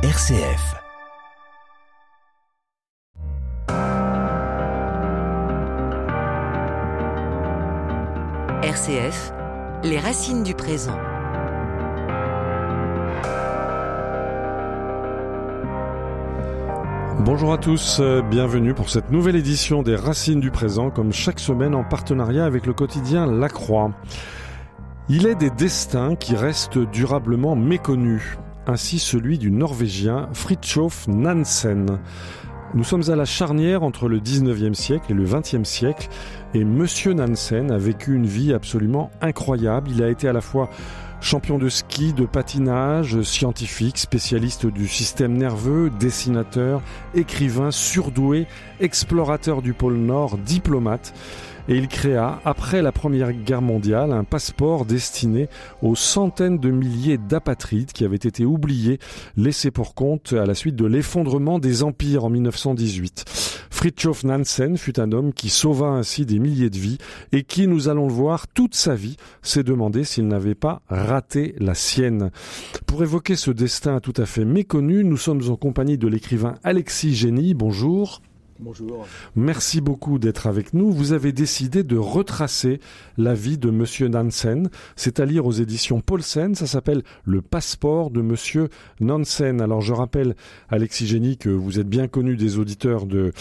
RCF. RCF, les racines du présent. Bonjour à tous, euh, bienvenue pour cette nouvelle édition des Racines du présent, comme chaque semaine en partenariat avec le quotidien La Croix. Il est des destins qui restent durablement méconnus, ainsi celui du Norvégien Fridtjof Nansen. Nous sommes à la charnière entre le 19e siècle et le 20e siècle, et Monsieur Nansen a vécu une vie absolument incroyable. Il a été à la fois Champion de ski, de patinage, scientifique, spécialiste du système nerveux, dessinateur, écrivain, surdoué, explorateur du pôle Nord, diplomate et il créa, après la Première Guerre mondiale, un passeport destiné aux centaines de milliers d'apatrides qui avaient été oubliés, laissés pour compte à la suite de l'effondrement des empires en 1918. Fridtjof Nansen fut un homme qui sauva ainsi des milliers de vies et qui, nous allons le voir, toute sa vie s'est demandé s'il n'avait pas raté la sienne. Pour évoquer ce destin tout à fait méconnu, nous sommes en compagnie de l'écrivain Alexis Génie. Bonjour. Bonjour. Merci beaucoup d'être avec nous. Vous avez décidé de retracer la vie de Monsieur Nansen. C'est à lire aux éditions Paulsen. Ça s'appelle Le passeport de Monsieur Nansen. Alors je rappelle, Alexis Génie, que vous êtes bien connu des auditeurs de,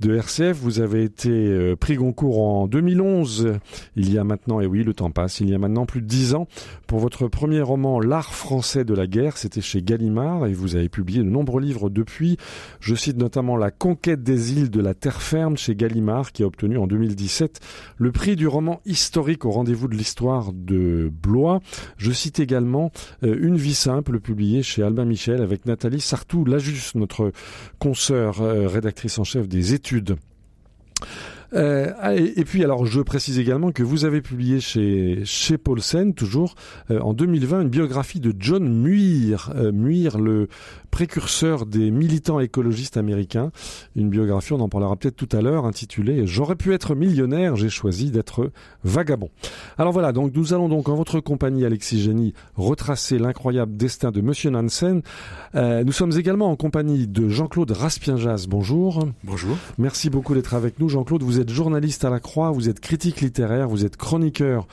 de RCF. Vous avez été euh, prix Goncourt en 2011. Il y a maintenant, et oui, le temps passe, il y a maintenant plus de dix ans, pour votre premier roman L'art français de la guerre. C'était chez Gallimard et vous avez publié de nombreux livres depuis. Je cite notamment La conquête des îles de la terre ferme chez Gallimard qui a obtenu en 2017 le prix du roman historique au rendez-vous de l'histoire de Blois. Je cite également euh, Une vie simple publiée chez Albin Michel avec Nathalie Sartou-Lajus, notre consoeur euh, rédactrice en chef des études. Euh, et, puis alors je précise également que vous avez publié chez chez Paulsen toujours euh, en 2020 une biographie de John Muir, euh, Muir le précurseur des militants écologistes américains, une biographie on en parlera peut-être tout à l'heure intitulée J'aurais pu être millionnaire, j'ai choisi d'être vagabond. Alors voilà, donc nous allons donc en votre compagnie Alexis Génie retracer l'incroyable destin de monsieur Nansen. nous sommes également en compagnie de Jean-Claude Raspienjas. Bonjour. Bonjour. Merci beaucoup d'être avec nous Jean-Claude. Vous êtes journaliste à la Croix, vous êtes critique littéraire, vous êtes chroniqueur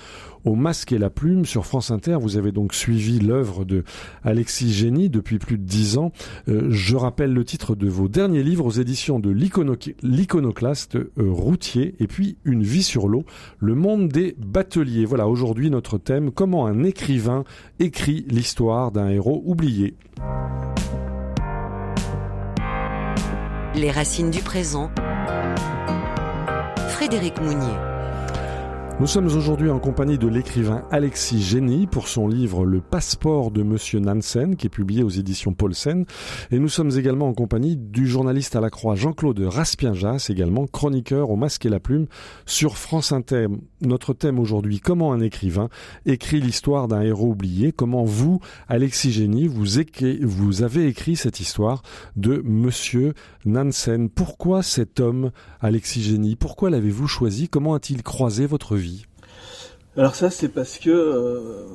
au Masque et la Plume sur France Inter. Vous avez donc suivi l'œuvre de Alexis Génie depuis plus de dix ans. Euh, je rappelle le titre de vos derniers livres aux éditions de l'iconoclaste euh, routier et puis Une vie sur l'eau, le monde des bateliers. Voilà aujourd'hui notre thème, comment un écrivain écrit l'histoire d'un héros oublié. Les racines du présent Frédéric Mounier. Nous sommes aujourd'hui en compagnie de l'écrivain Alexis Génie pour son livre Le passeport de Monsieur Nansen qui est publié aux éditions Paulsen et nous sommes également en compagnie du journaliste à la croix Jean-Claude Raspienjas également chroniqueur au masque et la plume sur France Inter. Notre thème aujourd'hui comment un écrivain écrit l'histoire d'un héros oublié, comment vous Alexis Génie vous, avez écrit cette histoire de Monsieur Nansen. Pourquoi cet homme Alexis Génie? Pourquoi l'avez-vous choisi? Comment a-t-il croisé votre vie? Alors ça, c'est parce que euh,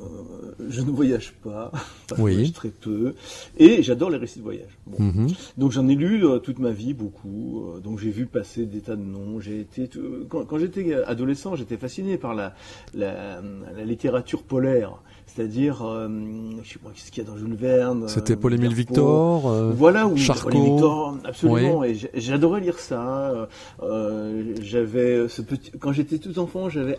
je ne voyage pas, je voyage très peu, et j'adore les récits de voyage. Mhm. Donc j'en ai lu euh, toute ma vie beaucoup, euh, donc j'ai vu passer des tas de noms. J'ai été quand, j'étais adolescent, j'étais fasciné par la, la, la littérature polaire c'est-à-dire, je sais pas ce qu'il y a dans Jules Verne. C'était Paul-Émile Victor, voilà, ou Charcot. Victor, absolument. Et j'adorais lire ça. J'avais ce petit, quand j'étais tout enfant, j'avais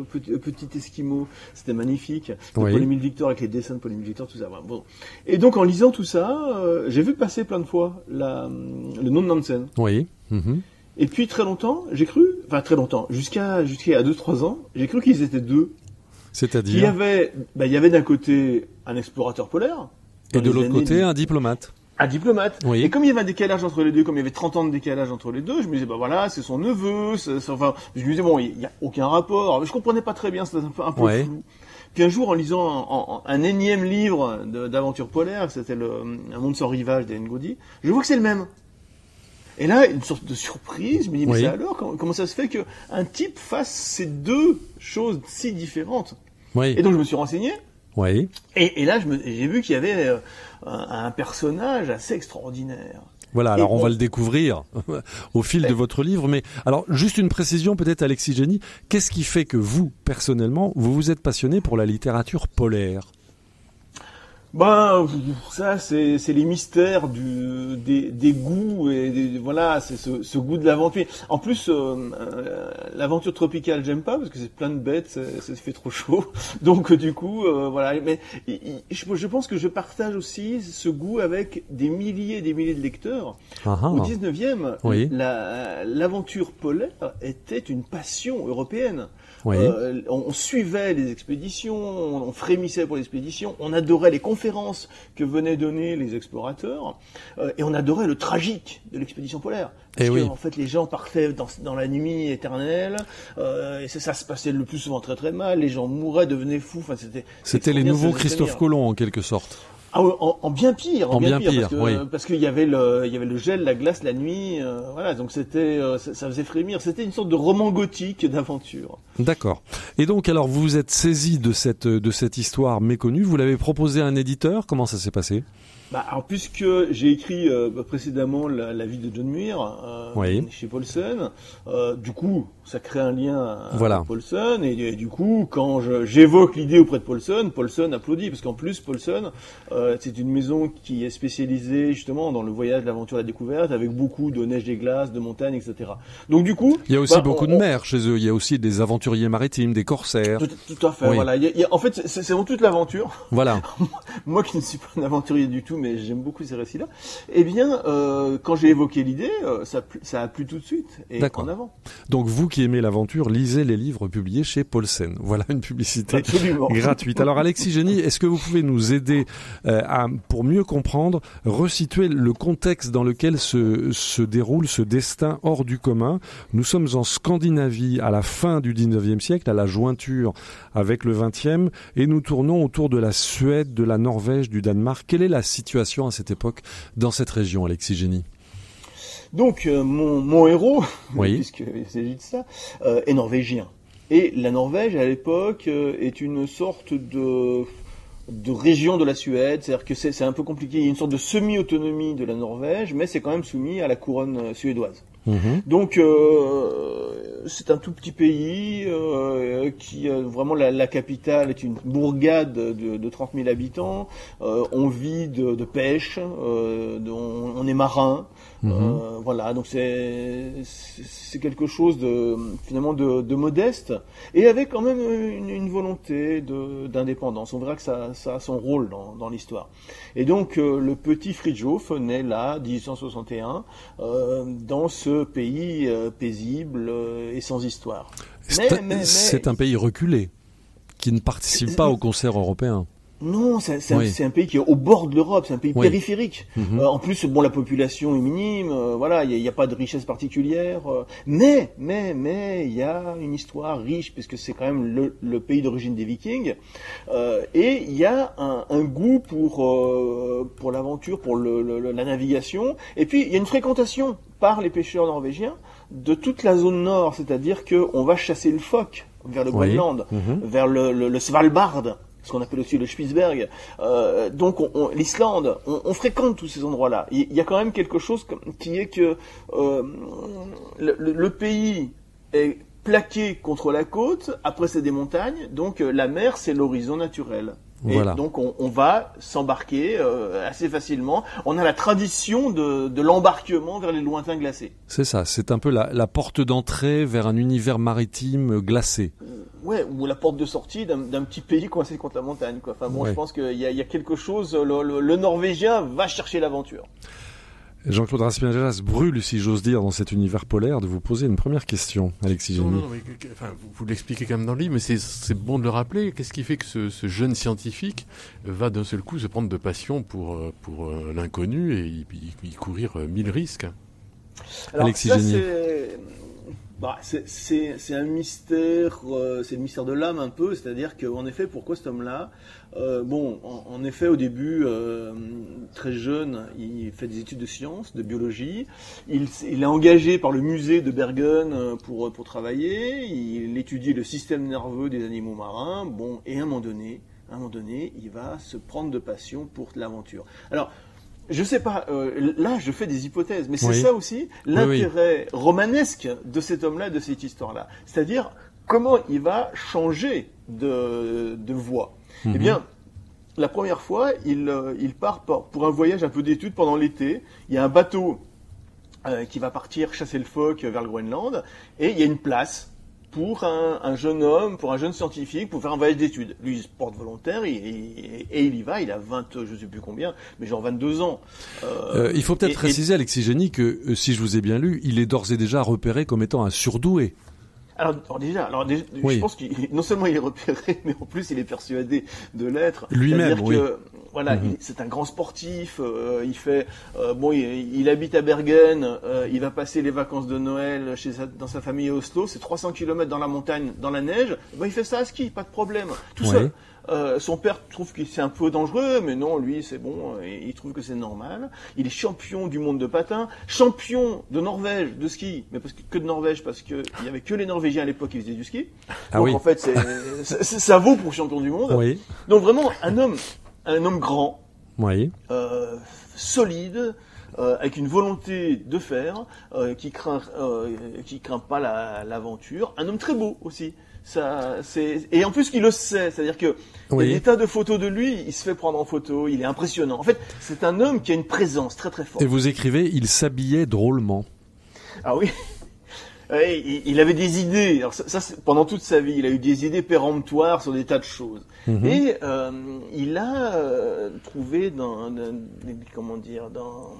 Apoutsiak, petit, petit Esquimau. C'était magnifique. Oui. Paul-Émile Victor avec les dessins de Paul-Émile Victor, tout ça. Bon. Et donc en lisant tout ça, j'ai vu passer plein de fois la, le nom de Nansen. Oui. Mhm. Et puis très longtemps, j'ai cru, enfin très longtemps, jusqu'à jusqu'à 2-3 ans, j'ai cru qu'ils étaient deux. C'est-à-dire Il y avait, bah, il y avait d'un côté un explorateur polaire. Et de l'autre côté, un diplomate. Un diplomate. Oui. Et comme il y avait un décalage entre les deux, comme il y avait 30 ans de décalage entre les deux, je me disais, bah voilà, c'est son neveu, enfin, je me disais, bon, il n'y a aucun rapport. Je comprenais pas très bien, c'était un peu, un peu flou. Puis un jour, en lisant un, énième livre d'aventure polaire, c'était Un monde sans rivage Gaudy, je vois que c'est le même. Et là, une sorte de surprise, je me dis, mais c'est alors, comment, ça se fait qu'un type fasse ces deux choses si différentes? Oui. Et donc je me suis renseigné, Oui. Et, là, j'ai vu qu'il y avait euh, un, personnage assez extraordinaire. Voilà, alors on, va le découvrir au fil de votre livre. Mais alors, juste une précision peut-être, Alexis Génie. Qu'est-ce qui fait que vous, personnellement, vous vous êtes passionné pour la littérature polaire? Ben ça c'est les mystères du des, des goûts et voilà c'est ce, ce, goût de l'aventure. En plus euh, euh, l'aventure tropicale j'aime pas parce que c'est plein de bêtes, ça, fait trop chaud. Donc du coup euh, voilà mais je, je, pense que je partage aussi ce goût avec des milliers et des milliers de lecteurs. Ah ah. Au 19e, oui. l'aventure polaire était une passion européenne. Euh, on, suivait les expéditions, on, frémissait pour l'expédition, on adorait les conférences que venaient donner les explorateurs, euh, et on adorait le tragique de l'expédition polaire. Parce et eh que, en fait, les gens partaient dans, la nuit éternelle, euh, et ça, se passait le plus souvent très très mal. Les gens mouraient, devenaient fous. Enfin, c'était. C'était les nouveaux Christophe Colomb en quelque sorte. Ah, en, bien pire, en, bien, pire, parce qu'il y avait le, il y avait le gel, la glace, la nuit, euh, voilà, donc c'était, euh, ça, faisait frémir. C'était une sorte de roman gothique d'aventure. D'accord. Et donc, alors, vous vous êtes saisi de cette, de cette histoire méconnue. Vous l'avez proposé à un éditeur. Comment ça s'est passé? Bah, alors, puisque j'ai écrit euh, précédemment la, vie de John Muir euh, chez Paulson, euh, du coup, ça crée un lien avec Paulson, et, du coup, quand j'évoque l'idée auprès de Paulson, Paulson applaudit, parce qu'en plus, Paulson, euh, c'est une maison qui est spécialisée justement dans le voyage, l'aventure, la découverte, avec beaucoup de neige et glace, de montagnes, etc. Donc du coup... Il y a aussi bah, beaucoup de mer chez eux, il y a aussi des aventuriers maritimes, des corsaires. Tout, à fait, voilà. en fait, c'est dans toute l'aventure. Voilà. Moi qui ne suis pas un aventurier du tout, mais j'aime beaucoup ces récits-là. Eh bien, euh, quand j'ai évoqué l'idée, euh, ça, ça, a plu tout de suite et en avant. Donc vous qui aimez l'aventure, lisez les livres publiés chez Paulsen. Voilà une publicité gratuite. Alors Alexis Génie, est-ce que vous pouvez nous aider euh, à, pour mieux comprendre, resituer le contexte dans lequel se, se déroule ce destin hors du commun? Nous sommes en Scandinavie à la fin du 19e siècle, à la jointure avec le 20e, et nous tournons autour de la Suède, de la Norvège, du Danemark. Quelle est la situation à cette époque dans cette région, Alexis Génie donc euh, mon, mon, héros, puisqu'il s'agit de ça, euh, est norvégien. Et la Norvège, à l'époque, euh, est une sorte de, de région de la Suède, c'est-à-dire que c'est un peu compliqué, il y a une sorte de semi-autonomie de la Norvège, mais c'est quand même soumis à la couronne suédoise. Mhm. Donc c'est un tout petit pays euh, qui euh, vraiment la, la, capitale est une bourgade de, de 30 000 habitants. Euh, on vit de, de pêche, euh, on, on, est marin. Mhm. Euh, voilà, donc c'est c'est quelque chose de finalement de, de, modeste et avec quand même une, une volonté d'indépendance. On verra que ça, ça, a son rôle dans, dans l'histoire. Et donc le petit Fridtjof naît là, 1861, dans ce pays euh, paisible euh, et sans histoire. C'est un pays reculé qui ne participe pas au concert européen. Non, c'est un, pays qui est au bord de l'Europe, c'est un pays périphérique. Mhm. Euh, en plus, bon, la population est minime, voilà, il n'y a, pas de richesse particulière. mais, mais, mais, il y a une histoire riche, puisque c'est quand même le, pays d'origine des Vikings. et il y a un, goût pour pour l'aventure, pour la navigation. Et puis, il y a une fréquentation par les pêcheurs norvégiens de toute la zone nord, c'est-à-dire qu'on va chasser le phoque vers le Groenland, mhm. vers le, Svalbard, ce qu'on appelle aussi le Spitzberg. Euh, donc l'Islande, on, fréquente tous ces endroits-là. Il y a quand même quelque chose qui est que euh, le, pays est plaqué contre la côte, après c'est des montagnes, donc euh, la mer c'est l'horizon naturel. Et donc on, va s'embarquer euh, assez facilement. On a la tradition de, l'embarquement vers les lointains glacés. C'est ça, c'est un peu la, porte d'entrée vers un univers maritime glacé. Ouais, ou la porte de sortie d'un petit pays coincé contre la montagne. Quoi. Enfin bon, je pense qu'il y, y, a quelque chose. le Norvégien va chercher l'aventure. Jean-Claude Raspiagelas brûle, si j'ose dire, dans cet univers polaire, de vous poser une première question, Alexis Génie. Non, mais, enfin, vous, l'expliquez quand même dans le livre, mais c'est bon de le rappeler. Qu'est-ce qui fait que ce, ce jeune scientifique va d'un seul coup se prendre de passion pour, euh, pour euh, l'inconnu et y, courir euh, mille risques? Alexis Génie. Bah, c'est un mystère, euh, c'est le mystère de l'âme un peu, c'est-à-dire qu'en effet, pourquoi cet homme-là euh, Bon, en, effet, au début, euh, très jeune, il fait des études de sciences, de biologie. Il, il est engagé par le musée de Bergen pour, pour travailler. Il étudie le système nerveux des animaux marins. Bon, et à un moment donné, à un moment donné, il va se prendre de passion pour l'aventure. Alors, je sais pas, euh, là je fais des hypothèses, mais c'est ça aussi l'intérêt romanesque de cet homme-là, de cette histoire-là. C'est-à-dire comment il va changer de, de voie? Eh mhm. bien, la première fois, il, euh, il part pour un voyage un peu d'études pendant l'été. Il y a un bateau euh, qui va partir chasser le phoque vers le Groenland, et il y a une place pour un, jeune homme, pour un jeune scientifique, pour faire un voyage d'études. Lui, il se porte volontaire et, il y va. Il a 20, je sais plus combien, mais genre 22 ans. Euh, il faut peut-être préciser, Alexis Génie, que si je vous ai bien lu, il est d'ores et déjà repéré comme étant un surdoué. Alors, déjà, alors je pense qu'il non seulement il est repéré, mais en plus il est persuadé de l'être. Lui-même, oui. Voilà, mhm. c'est un grand sportif. Euh, il fait, euh, bon, il, habite à Bergen. Euh, il va passer les vacances de Noël chez dans sa famille à Oslo. C'est 300 km dans la montagne, dans la neige. Bon, il fait ça à ski, pas de problème. Tout seul. Euh, son père trouve que c'est un peu dangereux, mais non, lui, c'est bon, il trouve que c'est normal. Il est champion du monde de patin, champion de Norvège de ski, mais parce que, que de Norvège, parce qu'il n'y avait que les Norvégiens à l'époque qui faisaient du ski. Ah Donc en fait, c'est, ça vaut pour champion du monde. Oui. Donc vraiment, un homme, un homme grand, oui. euh, solide, euh, avec une volonté de faire, euh, qui craint, qui craint pas l'aventure. un homme très beau aussi. Ça, c'est et en plus il le sait, c'est-à-dire que oui. il y a des tas de photos de lui, il se fait prendre en photo, il est impressionnant. En fait, c'est un homme qui a une présence très très forte. Et vous écrivez, il s'habillait drôlement. Ah oui. Il avait des idées. Alors ça, pendant toute sa vie, il a eu des idées péremptoires sur des tas de choses. Mhm. Et euh, il a euh, trouvé dans, comment dire, dans,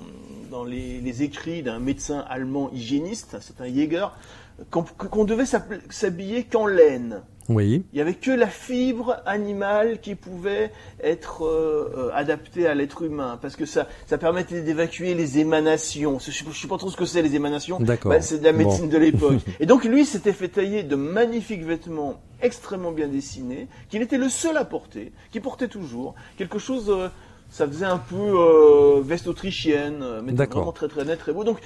dans les, les écrits d'un médecin allemand hygiéniste, un certain Jäger, qu'on devait s'habiller qu'en laine. Oui. Il y avait que la fibre animale qui pouvait être euh, euh, adaptée à l'être humain, parce que ça, ça permettait d'évacuer les émanations. Je ne sais pas trop ce que c'est les émanations. D'accord. Bah, c'est de la médecine de l'époque. Et donc lui s'était fait tailler de magnifiques vêtements extrêmement bien dessinés, qu'il était le seul à porter, qui portait toujours quelque chose. Euh, ça faisait un peu euh, veste autrichienne, euh, mais vraiment très très net, très beau. Donc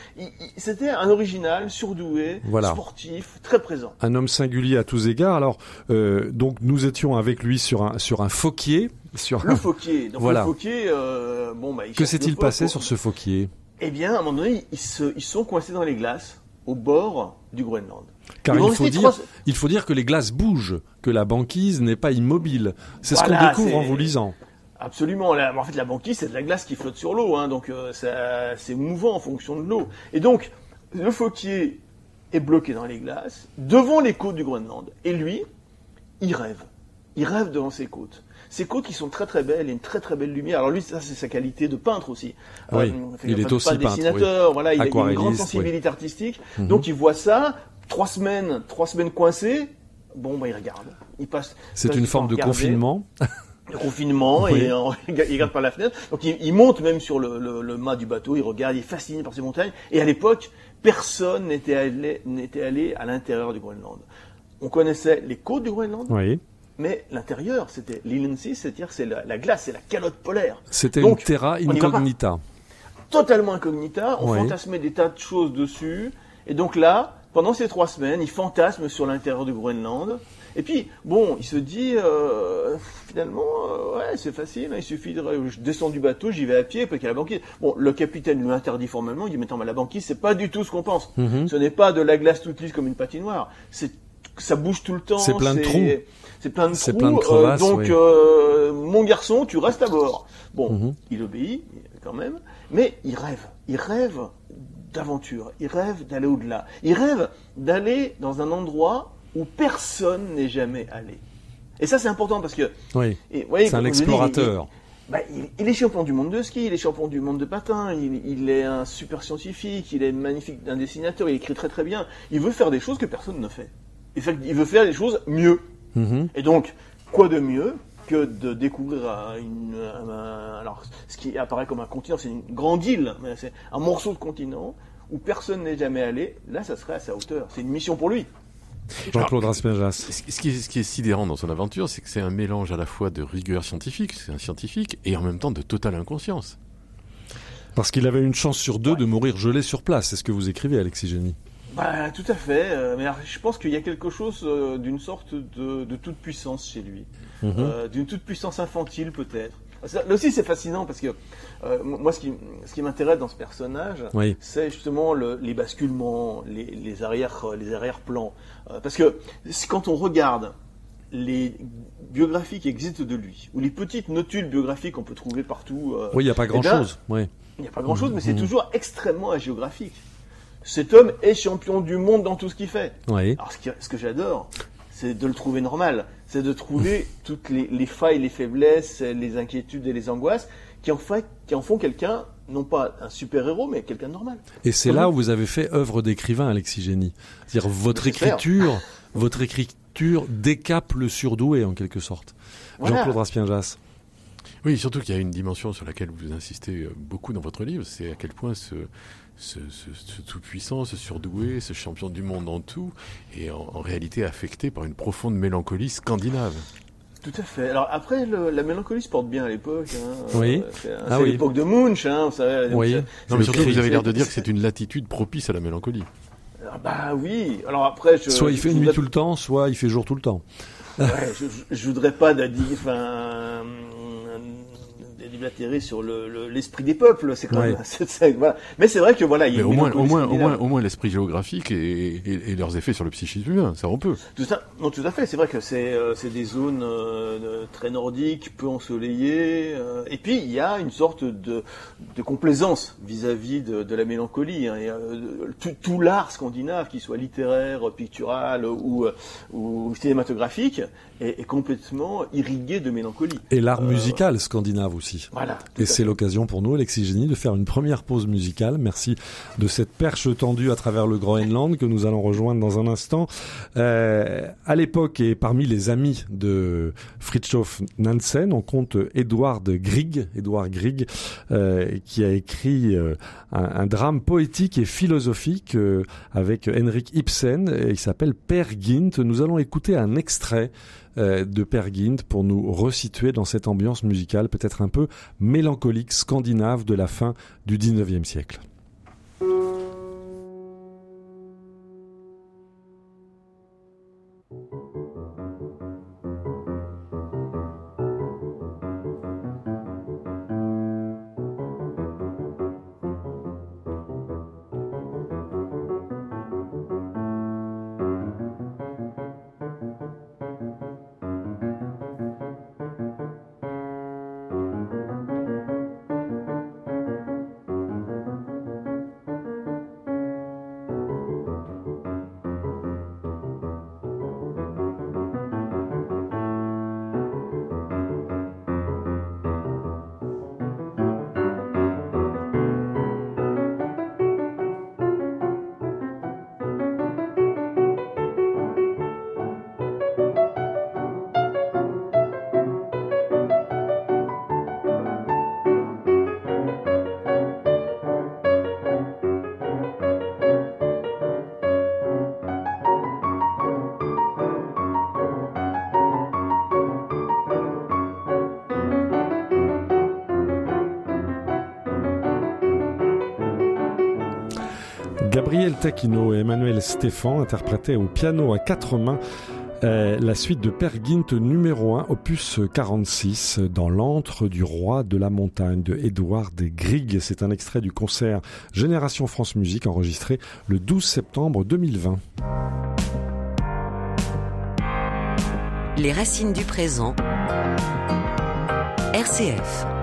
c'était un original, surdoué, sportif, très présent. Un homme singulier à tous égards. Alors euh, donc nous étions avec lui sur un sur un fauquier. Sur le un... fauquier. Donc le fauquier, euh, bon bah. que s'est-il passé sur ce fauquier? Eh bien, à un moment donné, ils, se, ils sont coincés dans les glaces au bord du Groenland. Car il faut, dire, il faut dire que les glaces bougent, que la banquise n'est pas immobile. C'est ce qu'on découvre en vous lisant. Absolument. en fait, la banquise, c'est de la glace qui flotte sur l'eau, hein, donc euh, c'est mouvant en fonction de l'eau. Et donc, le Fauquier est bloqué dans les glaces, devant les côtes du Groenland. Et lui, il rêve. Il rêve devant ses côtes. Ces côtes qui sont très très belles et une très très belle lumière. Alors lui, ça c'est sa qualité de peintre aussi. Oui, euh, il est aussi peintre, dessinateur. Voilà, il a une grande sensibilité artistique. Mhm. Donc il voit ça, trois semaines, trois semaines coincées. Bon, bah il regarde. Il passe. C'est une forme de confinement. le confinement et il regarde par la fenêtre. Donc il, monte même sur le, le, mât du bateau, il regarde, il est fasciné par ces montagnes. Et à l'époque, personne n'était allé, n'était allé à l'intérieur du Groenland. On connaissait les côtes du Groenland. Oui. Mais l'intérieur, c'était l'Ilensi, c'est-à-dire c'est la, glace, c'est la calotte polaire. C'était une terra incognita. Totalement incognita. On fantasmait des tas de choses dessus. Et donc là, pendant ces trois semaines, il fantasme sur l'intérieur du Groenland. Et puis, bon, il se dit, euh, finalement, euh, ouais, c'est facile, hein, il suffit de... Je descends du bateau, j'y vais à pied, puis qu'il y a la banquise. Bon, le capitaine lui interdit formellement, il dit, mais attends, mais la banquise, c'est pas du tout ce qu'on pense. Mhm. Ce n'est pas de la glace toute lisse comme une patinoire. C'est ça bouge tout le temps. C'est plein de trous. C'est plein de trous. Plein de crevasses, euh, donc, euh, mon garçon, tu restes à bord. Bon, mhm. il obéit quand même, mais il rêve. Il rêve d'aventure. Il rêve d'aller au-delà. Il rêve d'aller dans un endroit où personne n'est jamais allé. Et ça, c'est important parce que. Oui. c'est un explorateur. Bah, il, est champion du monde de ski, il est champion du monde de patin, il, est un super scientifique, il est magnifique un dessinateur, il écrit très très bien. Il veut faire des choses que personne ne fait. Il, veut faire des choses mieux. Mm-hmm. Et donc, quoi de mieux que de découvrir une, alors, ce qui apparaît comme un continent, c'est une grande île, c'est un morceau de continent où personne n'est jamais allé. Là, ça serait à sa hauteur. C'est une mission pour lui. Jean-Claude Raspajas. Ce qui, est, ce qui est sidérant dans son aventure, c'est que c'est un mélange à la fois de rigueur scientifique, c'est un scientifique, et en même temps de totale inconscience. Parce qu'il avait une chance sur deux de mourir gelé sur place, c'est ce que vous écrivez, Alexis Génie. Bah, tout à fait. Euh, mais je pense qu'il y a quelque chose euh, d'une sorte de, toute puissance chez lui, mhm. euh, d'une toute puissance infantile peut-être. Là aussi, c'est fascinant parce que moi, ce qui, ce qui m'intéresse dans ce personnage, c'est justement les basculements, les, les arrière, les arrière-plans. parce que quand on regarde les biographies qui existent de lui, ou les petites notules biographiques qu'on peut trouver partout. oui, il n'y a pas eh grand-chose. Il n'y a pas grand-chose, mais c'est mhm. toujours extrêmement agéographique cet homme est champion du monde dans tout ce qu'il fait. Alors ce, que j'adore, c'est de le trouver normal, c'est de trouver toutes les, failles, les faiblesses, les inquiétudes et les angoisses qui en, fait, qui en font quelqu'un, non pas un super-héros, mais quelqu'un de normal. Et c'est là où vous avez fait œuvre d'écrivain, Alexis Génie. C'est-à-dire votre écriture, votre écriture décape le surdoué en quelque sorte. Jean-Claude Raspienjas. Oui, surtout qu'il y a une dimension sur laquelle vous insistez beaucoup dans votre livre, c'est à quel point ce, ce, tout-puissant, ce surdoué, ce champion du monde en tout, est en, réalité affecté par une profonde mélancolie scandinave. Tout à fait. Alors après, la mélancolie se porte bien à l'époque. Hein. Oui. C'est ah l'époque de Munch, hein, vous savez. Oui. Non, mais surtout, vous avez l'air de dire que c'est une latitude propice à la mélancolie. Ah bah oui. Alors après, soit il fait nuit tout le temps, soit il fait jour tout le temps. Ouais, je, je, voudrais pas dire, enfin, déblatérer sur l'esprit le, des peuples. C'est quand même, voilà. Mais c'est vrai que voilà, il au moins, au moins, au moins, au moins, l'esprit géographique et, et, leurs effets sur le psychisme humain, ça on peut. Tout ça, non, tout à fait. C'est vrai que c'est euh, des zones euh, très nordiques, peu ensoleillées, euh, et puis il y a une sorte de, de complaisance vis-à-vis de, de, la mélancolie. Hein, et, tout, tout l'art scandinave, qu'il soit littéraire, pictural ou, ou cinématographique, est, est, complètement irrigué de mélancolie. Et l'art musical scandinave aussi. Et c'est l'occasion pour nous, Alexis Génie, de faire une première pause musicale. Merci de cette perche tendue à travers le Groenland que nous allons rejoindre dans un instant. Euh, à l'époque et parmi les amis de Fritjof Nansen, on compte Edward Grieg, Edward Grieg, euh, qui a écrit euh, un, drame poétique et philosophique euh, avec Henrik Ibsen. Et il s'appelle Per Gynt. Nous allons écouter un extrait de Per pour nous resituer dans cette ambiance musicale peut-être un peu mélancolique scandinave de la fin du 19e siècle. Gabriel Taquino et Emmanuel Stéphan interprétaient au piano à quatre mains euh, la suite de Per numéro 1, opus 46, dans l'antre du roi de la montagne de Edouard Grieg. C'est un extrait du concert Génération France Musique enregistré le 12 septembre 2020. Les racines du présent. RCF.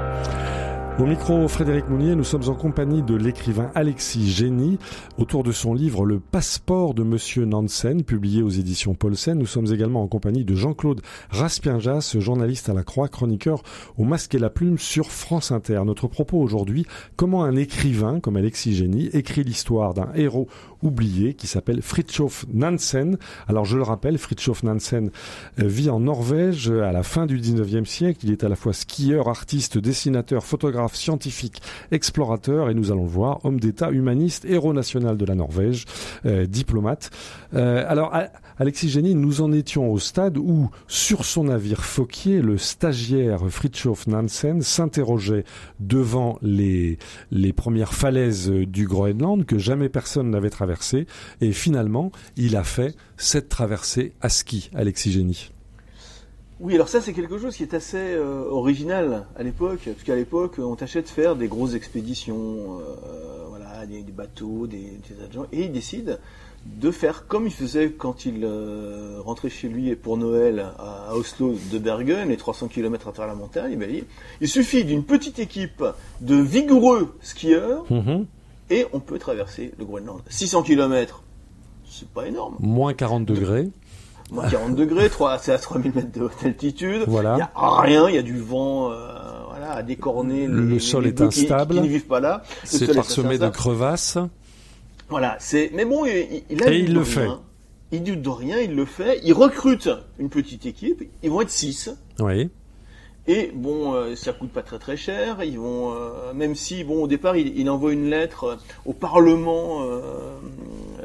Au micro, Frédéric Mounier, nous sommes en compagnie de l'écrivain Alexis Génie autour de son livre Le passeport de Monsieur Nansen, publié aux éditions Paulsen. Nous sommes également en compagnie de Jean-Claude Raspienjas, journaliste à la Croix, chroniqueur au masque et la plume sur France Inter. Notre propos aujourd'hui, comment un écrivain comme Alexis Génie écrit l'histoire d'un héros oublié qui s'appelle Fritjof Nansen. Alors je le rappelle, Fritjof Nansen euh, vit en Norvège à la fin du 19e siècle. Il est à la fois skieur, artiste, dessinateur, photographe, scientifique, explorateur et nous allons le voir, homme d'État, humaniste, héros national de la Norvège, euh, diplomate. Euh, alors Alexis Génie, nous en étions au stade où, sur son navire Fauquier, le stagiaire Fritjof Nansen s'interrogeait devant les, les premières falaises du Groenland que jamais personne n'avait traversé traversée. Et finalement, il a fait cette traversée à ski, Alexis. Oui, alors ça c'est quelque chose qui est assez euh, original à l'époque, parce qu'à l'époque on tâchait de faire des grosses expéditions, euh, voilà, des, bateaux, des, des agents, et il décide de faire comme il faisait quand il euh, rentrait chez lui pour Noël à, Oslo de Bergen, les 300 km à travers la montagne. Ben, il, suffit d'une petite équipe de vigoureux skieurs mhm. et on peut traverser le Groenland. 600 km, c'est pas énorme. Moins 40 degrés. Moins 40 degrés, c'est à 3000 mètres d'altitude. Voilà. Il n'y a rien, il y a du vent. Euh, voilà, à décorner le sol est instable. Qui, ne vivent pas là. C'est parsemé de crevasses. Voilà, c'est. Mais bon, il, il a. Et il le fait. Il doute de rien, il le fait. Il recrute une petite équipe. Ils vont être six. Oui. Et bon, euh, ça coûte pas très très cher. Ils vont, euh, même si bon, au départ, il, envoie une lettre euh, au Parlement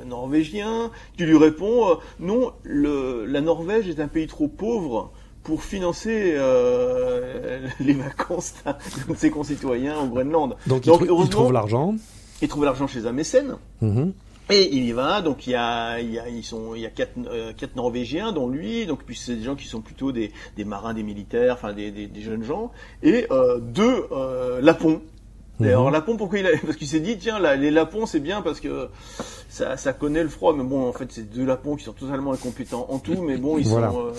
norvégien qui lui répond non, le, la Norvège est un pays trop pauvre pour financer les vacances de ses concitoyens au Groenland. Donc, il trouve l'argent. Il trouve l'argent chez un mécène. Mhm. Et il y va, donc il y a, il y a, ils sont, il y a quatre, euh, quatre Norvégiens, dont lui, donc puis c'est des gens qui sont plutôt des, des marins, des militaires, enfin des, des, des jeunes gens, et euh, deux euh, Lapons. Mhm. Alors Lapon, pourquoi il a, parce qu'il s'est dit tiens les Lapons c'est bien parce que ça, ça connaît le froid, mais bon en fait c'est deux Lapons qui sont totalement incompétents en tout, mais bon ils sont euh,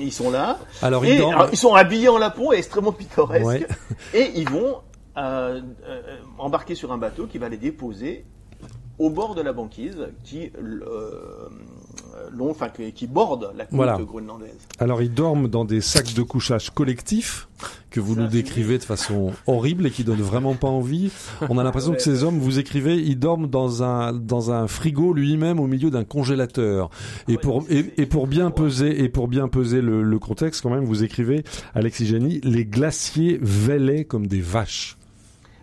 ils sont là. Alors, et, ils sont habillés en Lapon et extrêmement pittoresques, et ils vont euh, euh, embarquer sur un bateau qui va les déposer au bord de la banquise qui, euh, enfin, qui borde la côte groenlandaise. Alors ils dorment dans des sacs de couchage collectifs que vous nous décrivez de façon horrible et qui donnent vraiment pas envie. On a l'impression que ces hommes, vous écrivez, ils dorment dans un dans un frigo lui-même au milieu d'un congélateur. Et pour et, pour bien peser et pour bien peser le, le contexte quand même, vous écrivez Alexis Génie, les glaciers veilaient comme des vaches.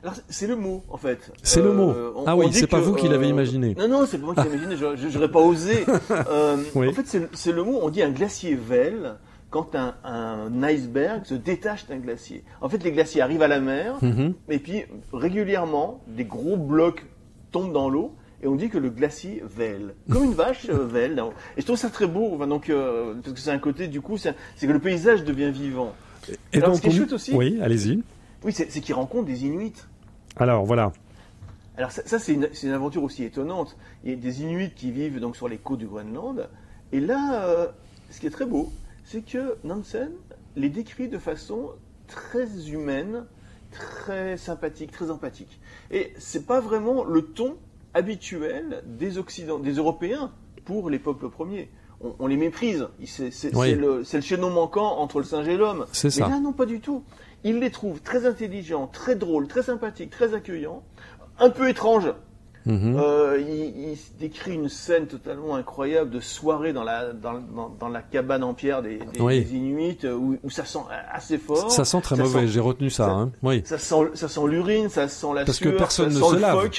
Alors c'est le mot en fait. C'est le mot. Euh, ah oui, c'est pas vous qui l'avez euh, imaginé. Non non, c'est pas moi qui l'ai imaginé. J'aurais pas osé. Euh, en fait, c'est le mot. On dit un glacier vèle quand un, un, iceberg se détache d'un glacier. En fait, les glaciers arrivent à la mer mhm. et puis régulièrement des gros blocs tombent dans l'eau et on dit que le glacier vèle, comme une vache vèle. Et je trouve ça très beau, donc parce que c'est un côté du coup, c'est que le paysage devient vivant. Et Alors, ce qui est aussi, oui, allez-y. Oui, c'est qu'il rencontre des Inuits. Alors voilà. Alors ça, c'est une, aventure aussi étonnante. Il y a des Inuits qui vivent donc sur les côtes du Groenland. Et là, euh, ce qui est très beau, c'est que Nansen les décrit de façon très humaine, très sympathique, très empathique. Et c'est pas vraiment le ton habituel des Occidentaux, des Européens pour les peuples premiers. On, les méprise. C'est le, le chaînon manquant entre le singe et l'homme. Mais ça. là, non, pas du tout il les trouve très intelligents, très drôles, très sympathiques, très accueillants, un peu étranges. Mhm. Euh, il, décrit une scène totalement incroyable de soirée dans la dans, la cabane en pierre des, Inuits euh, où, ça sent assez fort. Ça sent très mauvais. J'ai retenu ça. hein. Oui. Ça sent ça sent l'urine, ça sent la Parce sueur, que personne ne se lave.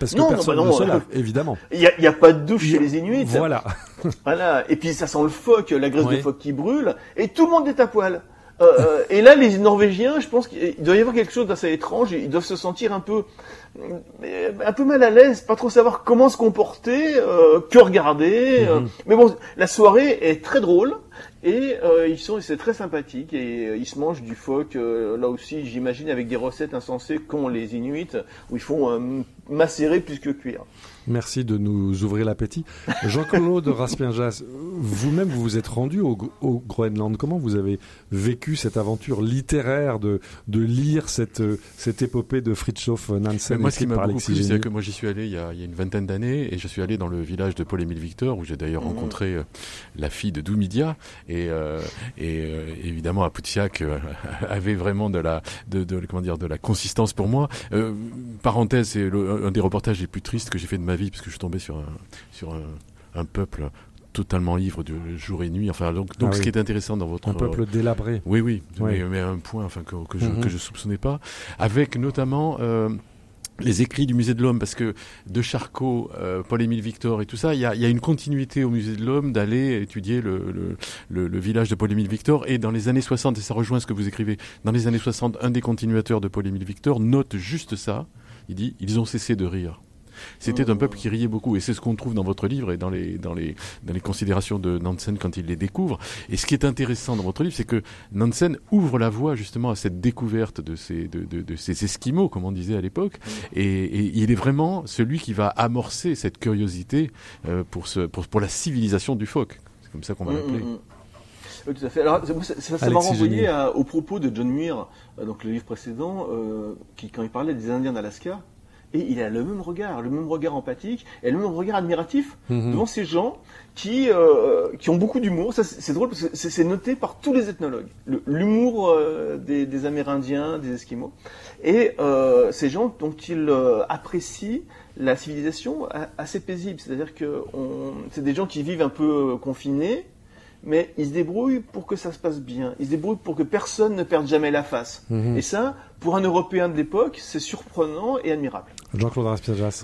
Parce que personne ne se lave, évidemment. Il y a, y a, pas de douche chez les Inuits. Voilà. voilà. Et puis ça sent le phoque, la graisse de phoque qui brûle, et tout le monde est à poil. Euh, euh, et là, les Norvégiens, je pense qu'il doit y avoir quelque chose d'assez étrange. Ils doivent se sentir un peu, un peu mal à l'aise, pas trop savoir comment se comporter, euh, que regarder. Mhm. mais bon, la soirée est très drôle. Et euh, ils sont, c'est très sympathique et euh, ils se mangent du phoque. Euh, là aussi, j'imagine avec des recettes insensées qu'ont les Inuits, où ils font macérer plus que cuire. Merci de nous ouvrir l'appétit. Jean-Claude Raspienjas, vous-même, vous vous êtes rendu au, Groenland. Comment vous avez vécu cette aventure littéraire de, de lire cette, cette épopée de Fritjof Nansen Moi, ce qui m'a beaucoup plu, c'est que moi, j'y suis allé il y, a, il y, a, une vingtaine d'années et je suis allé dans le village de Paul-Émile Victor, où j'ai d'ailleurs mmh. rencontré la fille de Doumidia. Et, euh, et euh, évidemment, Aputiak euh, avait vraiment de la, de, de, comment dire, de la consistance pour moi. parenthèse, c'est un des reportages les plus tristes que j'ai fait de ma vie, parce que je suis tombé sur un, sur un, un peuple totalement ivre de jour et nuit. Enfin, donc, donc ah ce qui est intéressant dans votre un peuple délabré. Oui, oui, Mais, mais, un point, enfin que, que je, mm que je soupçonnais pas, avec notamment euh, les écrits du musée de l'homme, parce que de Charcot, euh, Paul-Émile Victor et tout ça, il y a, y a, une continuité au musée de l'homme d'aller étudier le, le, le, village de Paul-Émile Victor. Et dans les années 60, et ça rejoint ce que vous écrivez, dans les années 60, un des continuateurs de Paul-Émile Victor note juste ça. Il dit, ils ont cessé de rire. C'était un peuple qui riait beaucoup, et c'est ce qu'on trouve dans votre livre et dans les dans les dans les considérations de Nansen quand il les découvre. Et ce qui est intéressant dans votre livre, c'est que Nansen ouvre la voie justement à cette découverte de ces de, de, de ces esquimaux, comme on disait à l'époque, et, et, il est vraiment celui qui va amorcer cette curiosité euh, pour ce pour pour la civilisation du phoque. C'est comme ça qu'on va mm, l'appeler. Mm, mm. Oui, tout à fait. Alors, ça, m'a renvoyé au propos de John Muir, euh, donc le livre précédent, euh, qui, quand il parlait des Indiens d'Alaska, et il a le même regard, le même regard empathique et le même regard admiratif mhm. devant ces gens qui euh, qui ont beaucoup d'humour. Ça c'est drôle parce que c'est noté par tous les ethnologues. L'humour euh, des, des, Amérindiens, des Esquimaux et euh, ces gens dont ils euh, apprécient la civilisation assez paisible. C'est-à-dire que c'est des gens qui vivent un peu euh, confinés mais ils se débrouillent pour que ça se passe bien. Ils se débrouillent pour que personne ne perde jamais la face. Mhm. Et ça, pour un Européen de l'époque, c'est surprenant et admirable. Jean-Claude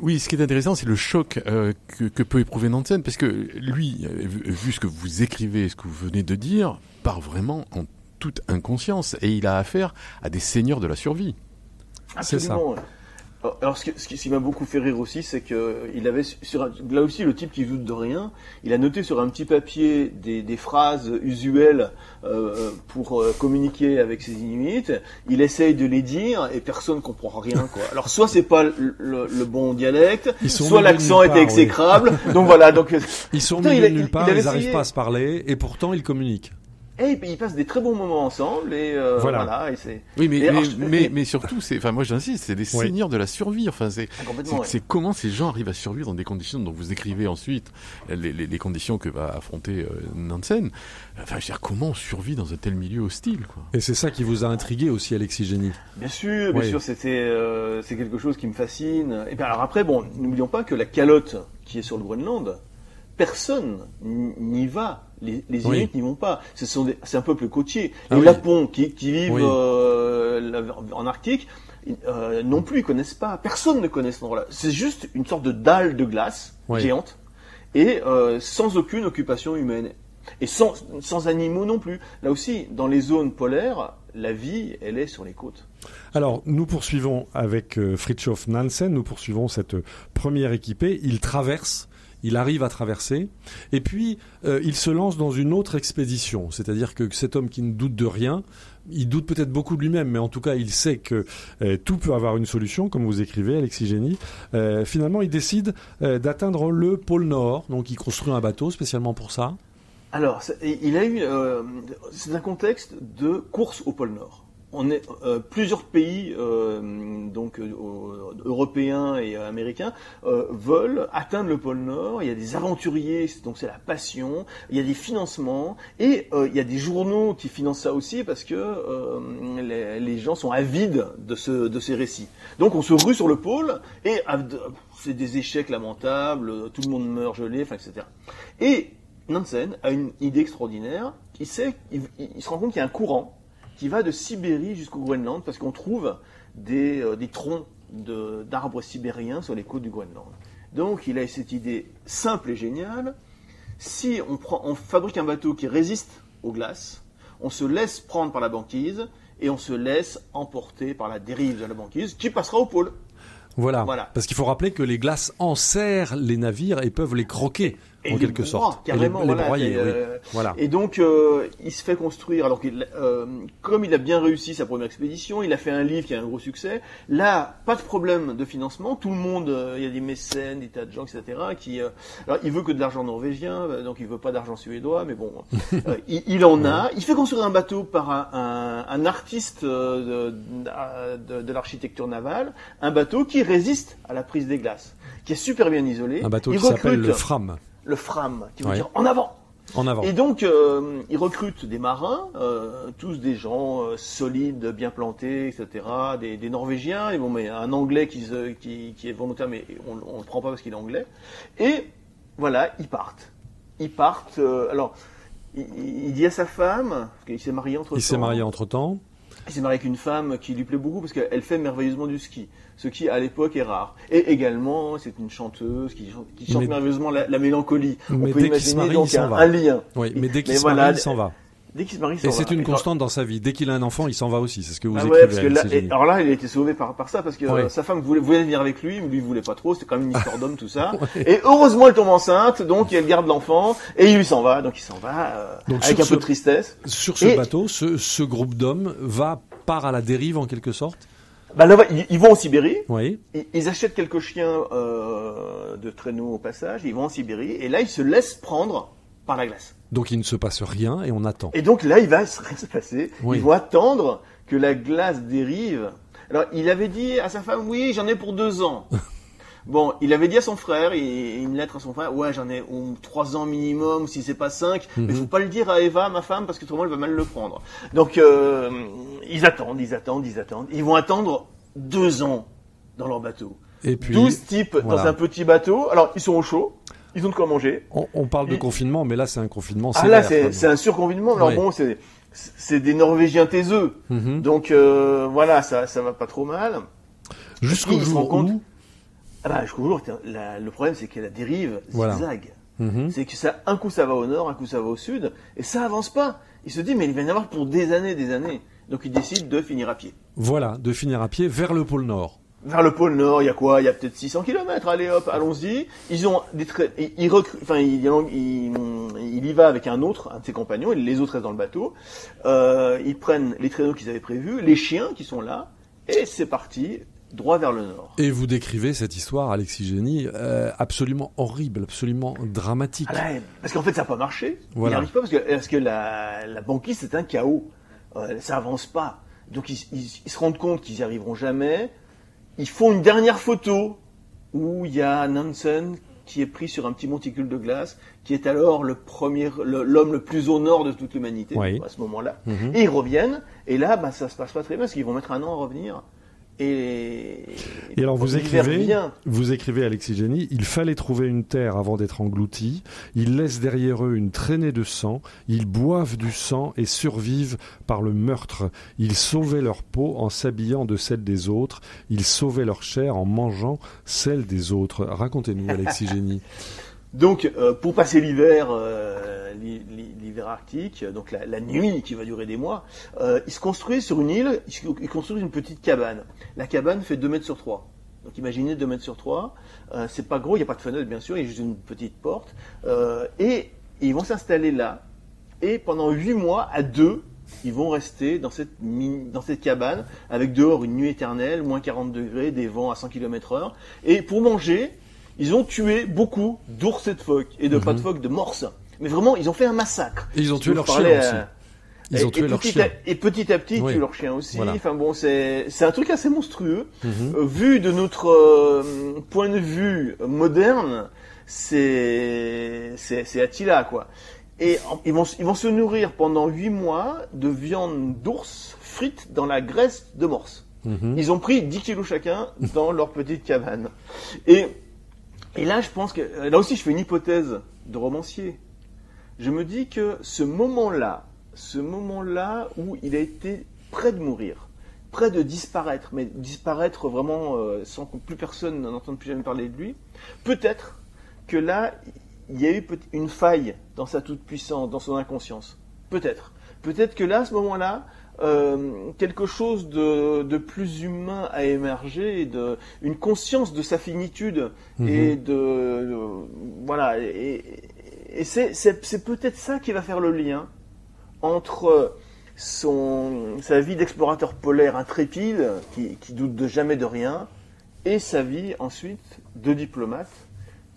Oui, ce qui est intéressant, c'est le choc euh, que, que, peut éprouver Nansen, parce que lui, euh, vu ce que vous écrivez, ce que vous venez de dire, part vraiment en toute inconscience, et il a affaire à des seigneurs de la survie. C'est ça. Alors, ce, qui, m'a beaucoup fait rire aussi, c'est que il avait sur là aussi le type qui doute de rien. Il a noté sur un petit papier des, des phrases usuelles euh, pour euh, communiquer avec ses Inuits. Il essaye de les dire et personne comprend rien. Quoi. Alors soit c'est pas le, le, bon dialecte, soit l'accent était exécrable. donc voilà. Donc ils sont mis nulle part, ils n'arrivent pas à se parler et pourtant ils communiquent. Et ils passent des très bons moments ensemble et euh, voilà. et c'est. Oui, mais mais, mais, surtout, c'est, enfin moi j'insiste, c'est des seigneurs de la survie. Enfin, c'est ah, c'est comment ces gens arrivent à survivre dans des conditions dont vous écrivez ensuite les, les, les conditions que va affronter euh, Nansen. Enfin, je veux dire, comment on survit dans un tel milieu hostile, quoi? Et c'est ça qui vous a intrigué aussi, Alexis Génie? Bien sûr, bien sûr, c'était euh, c'est quelque chose qui me fascine. Et bien alors après, bon, n'oublions pas que la calotte qui est sur le Groenland, personne n'y va les, les Inuits n'y vont pas. C'est un peuple côtier. Ah les Lapons qui, vivent euh, en Arctique, euh, non plus, ils connaissent pas. Personne ne connaît ce endroit-là. C'est juste une sorte de dalle de glace géante et euh, sans aucune occupation humaine. Et sans, sans animaux non plus. Là aussi, dans les zones polaires, la vie, elle est sur les côtes. Alors, nous poursuivons avec Fritjof Nansen, nous poursuivons cette première équipée. Il traverse il arrive à traverser, et puis euh, il se lance dans une autre expédition. C'est-à-dire que cet homme qui ne doute de rien, il doute peut-être beaucoup de lui-même, mais en tout cas, il sait que euh, tout peut avoir une solution, comme vous écrivez, Alexis Génie. Euh, finalement, il décide d'atteindre le pôle Nord, donc il construit un bateau spécialement pour ça. Alors, il a eu, c'est un contexte de course au pôle Nord on est euh, plusieurs pays euh, donc euh, européens et américains veulent atteindre le pôle Nord. Il y a des aventuriers, donc c'est la passion. Il y a des financements et il y a des journaux qui financent ça aussi parce que les, gens sont avides de ce de ces récits. Donc on se rue sur le pôle et c'est des échecs lamentables. Tout le monde meurt gelé, enfin etc. Et Nansen a une idée extraordinaire. Il sait, il se rend compte qu'il y a un courant qui va de Sibérie jusqu'au Groenland, parce qu'on trouve des, euh, des troncs d'arbres sibériens sur les côtes du Groenland. Donc il a cette idée simple et géniale. Si on, prend, on fabrique un bateau qui résiste aux glaces, on se laisse prendre par la banquise et on se laisse emporter par la dérive de la banquise qui passera au pôle. Voilà. voilà. Parce qu'il faut rappeler que les glaces enserrent les navires et peuvent les croquer en quelque sorte. Carrément, euh, voilà, Et donc, euh, il se fait construire. Alors, euh, comme il a bien réussi sa première expédition, il a fait un livre qui a un gros succès. Là, pas de problème de financement. Tout le monde, il y a des mécènes, des tas de gens, etc. Qui, alors, il veut que de l'argent norvégien, donc il veut pas d'argent suédois, mais bon, il, en a. Il fait construire un bateau par un, un, artiste de, de, de l'architecture navale, un bateau qui résiste à la prise des glaces, qui est super bien isolé. Un bateau qui s'appelle le Fram le Fram, qui veut dire en avant. En avant. Et donc, euh, ils recrutent des marins, euh, tous des gens euh, solides, bien plantés, etc., des, des, Norvégiens, et bon, mais un Anglais qui, qui, qui est volontaire, mais on ne le prend pas parce qu'il est anglais. Et voilà, ils partent. Ils partent. Euh, alors, il, il, dit à sa femme, parce qu'il s'est marié entre temps. Il s'est marié entre temps. Il s'est marié avec une femme qui lui plaît beaucoup parce qu'elle fait merveilleusement du ski, ce qui à l'époque est rare. Et également, c'est une chanteuse qui, chante merveilleusement la, mélancolie. On peut imaginer donc un, lien. Oui, mais dès qu'il se marie, il s'en va. Dès qu'il se marie, Et c'est une constante dans sa vie. Dès qu'il a un enfant, il s'en va aussi. C'est ce que vous ah écrivez. Ouais, parce que là, et, alors là, il a été sauvé par, par ça parce que Ouais. euh, sa femme voulait, voulait venir avec lui, mais lui voulait pas trop. C'était quand même une histoire d'homme tout ça. Et heureusement, elle tombe enceinte, donc elle garde l'enfant et il s'en va. Donc il s'en va euh, Donc, avec un peu de tristesse. Sur ce Et- bateau, ce, ce groupe d'hommes va part à la dérive en quelque sorte? Bah là, ils, vont en Sibérie. Oui. Ils, ils achètent quelques chiens euh, de traîneau au passage. Ils vont en Sibérie et là, ils se laissent prendre par la glace. Donc il ne se passe rien et on attend. Et donc là, il va se passer. Oui. Ils vont attendre que la glace dérive. Alors, il avait dit à sa femme, oui, j'en ai pour deux ans. bon, il avait dit à son frère, et une lettre à son frère, ouais, j'en ai trois ans minimum, si c'est pas cinq. Mais Mhm. faut pas le dire à Eva, ma femme, parce que autrement elle va mal le prendre. Donc, euh, ils attendent, ils attendent, ils attendent. Ils vont attendre deux ans dans leur bateau. Et puis 12 types voilà. dans un petit bateau. Alors, ils sont au chaud, ils ont de quoi manger. on, on parle de confinement, mais là c'est un confinement Ah là, c'est un surconfinement. Alors Oui. bon, c'est des Norvégiens taiseux. Mhm. Donc euh, voilà, ça ça va pas trop mal. Jusqu'au ils se rendent jour compte où. Ah bah jusqu'au jour, tiens, la- le problème c'est que la dérive Voilà. zigzag. Mhm. C'est que ça, un coup ça va au nord, un coup ça va au sud, et ça avance pas. Il se dit mais il va y en avoir pour des années, des années. Donc il décide de finir à pied. Voilà, de finir à pied vers le pôle Nord. Vers le pôle Nord, il y a quoi? Il y a peut-être 600 km. Allez hop, allons-y. Ils ont des ils, ils recru- enfin il, il, il y va avec un autre, un de ses compagnons, et les autres restent dans le bateau. Euh, ils prennent les traîneaux qu'ils avaient prévus, les chiens qui sont là, et c'est parti droit vers le nord. Et vous décrivez cette histoire, Alexis Génie, euh, absolument horrible, absolument dramatique. Ah là, parce qu'en fait, ça n'a pas marché. Voilà. Il n'arrive pas parce que, parce que la, la banquise, c'est un chaos. Euh, ça avance pas. Donc, ils, ils- ils se rendent compte qu'ils n'y arriveront jamais. Ils font une dernière photo où il y a Nansen qui est pris sur un petit monticule de glace, qui est alors le premier, l'homme le, plus au nord de toute l'humanité Oui. à ce moment-là. Mhm. Et ils reviennent, et là, bah, ça se passe pas très bien parce qu'ils vont mettre un an à revenir. Et, Et alors vous écrivez, vous écrivez Alexis Génie, il fallait trouver une terre avant d'être englouti. Ils laissent derrière eux une traînée de sang. Ils boivent du sang et survivent par le meurtre. Ils sauvaient leur peau en s'habillant de celle des autres. Ils sauvaient leur chair en mangeant celle des autres. Racontez-nous, Alexis Génie. Donc, euh, pour passer l'hiver, euh, l'hiver arctique, donc la, la nuit qui va durer des mois, euh, ils se construisent sur une île, ils, se- ils construisent une petite cabane. La cabane fait 2 mètres sur 3. Donc imaginez 2 mètres sur 3. Euh, c'est pas gros, il n'y a pas de fenêtre bien sûr, il y a juste une petite porte. Euh, et ils vont s'installer là. Et pendant 8 mois, à deux, ils vont rester dans cette, mini- dans cette cabane, avec dehors une nuit éternelle, moins 40 degrés, des vents à 100 km heure. Et pour manger, ils ont tué beaucoup d'ours et de phoques, et de pas de phoques, de morses. Mais vraiment, ils ont fait un massacre. Et ils ont tué vous leur parlais, chien aussi. euh, Ils et, ont tué et leur petit chien. à, et petit à petit, ils Oui. tuent leur chien aussi. Voilà. Enfin bon, c'est c'est un truc assez monstrueux. Mhm. Euh, vu de notre euh, point de vue moderne, c'est c'est c'est Attila quoi. Et en- ils vont ils vont se nourrir pendant huit mois de viande d'ours frite dans la graisse de morse. Mhm. Ils ont pris 10 kilos chacun dans leur petite cabane. Et, et là, je pense que, là aussi, je fais une hypothèse de romancier. Je me dis que ce moment-là, ce moment-là où il a été près de mourir, près de disparaître, mais disparaître vraiment euh, sans que plus personne n'entende plus jamais parler de lui, peut-être que là, il y a eu une faille dans sa toute-puissance, dans son inconscience. Peut-être. Peut-être que là, à ce moment-là, euh, quelque chose de, de plus humain a émergé, de, une conscience de sa finitude Mhm. et de, de- voilà. Et, et c'est, peut-être ça qui va faire le lien entre son, sa vie d'explorateur polaire intrépide, qui doute de jamais de rien, et sa vie ensuite de diplomate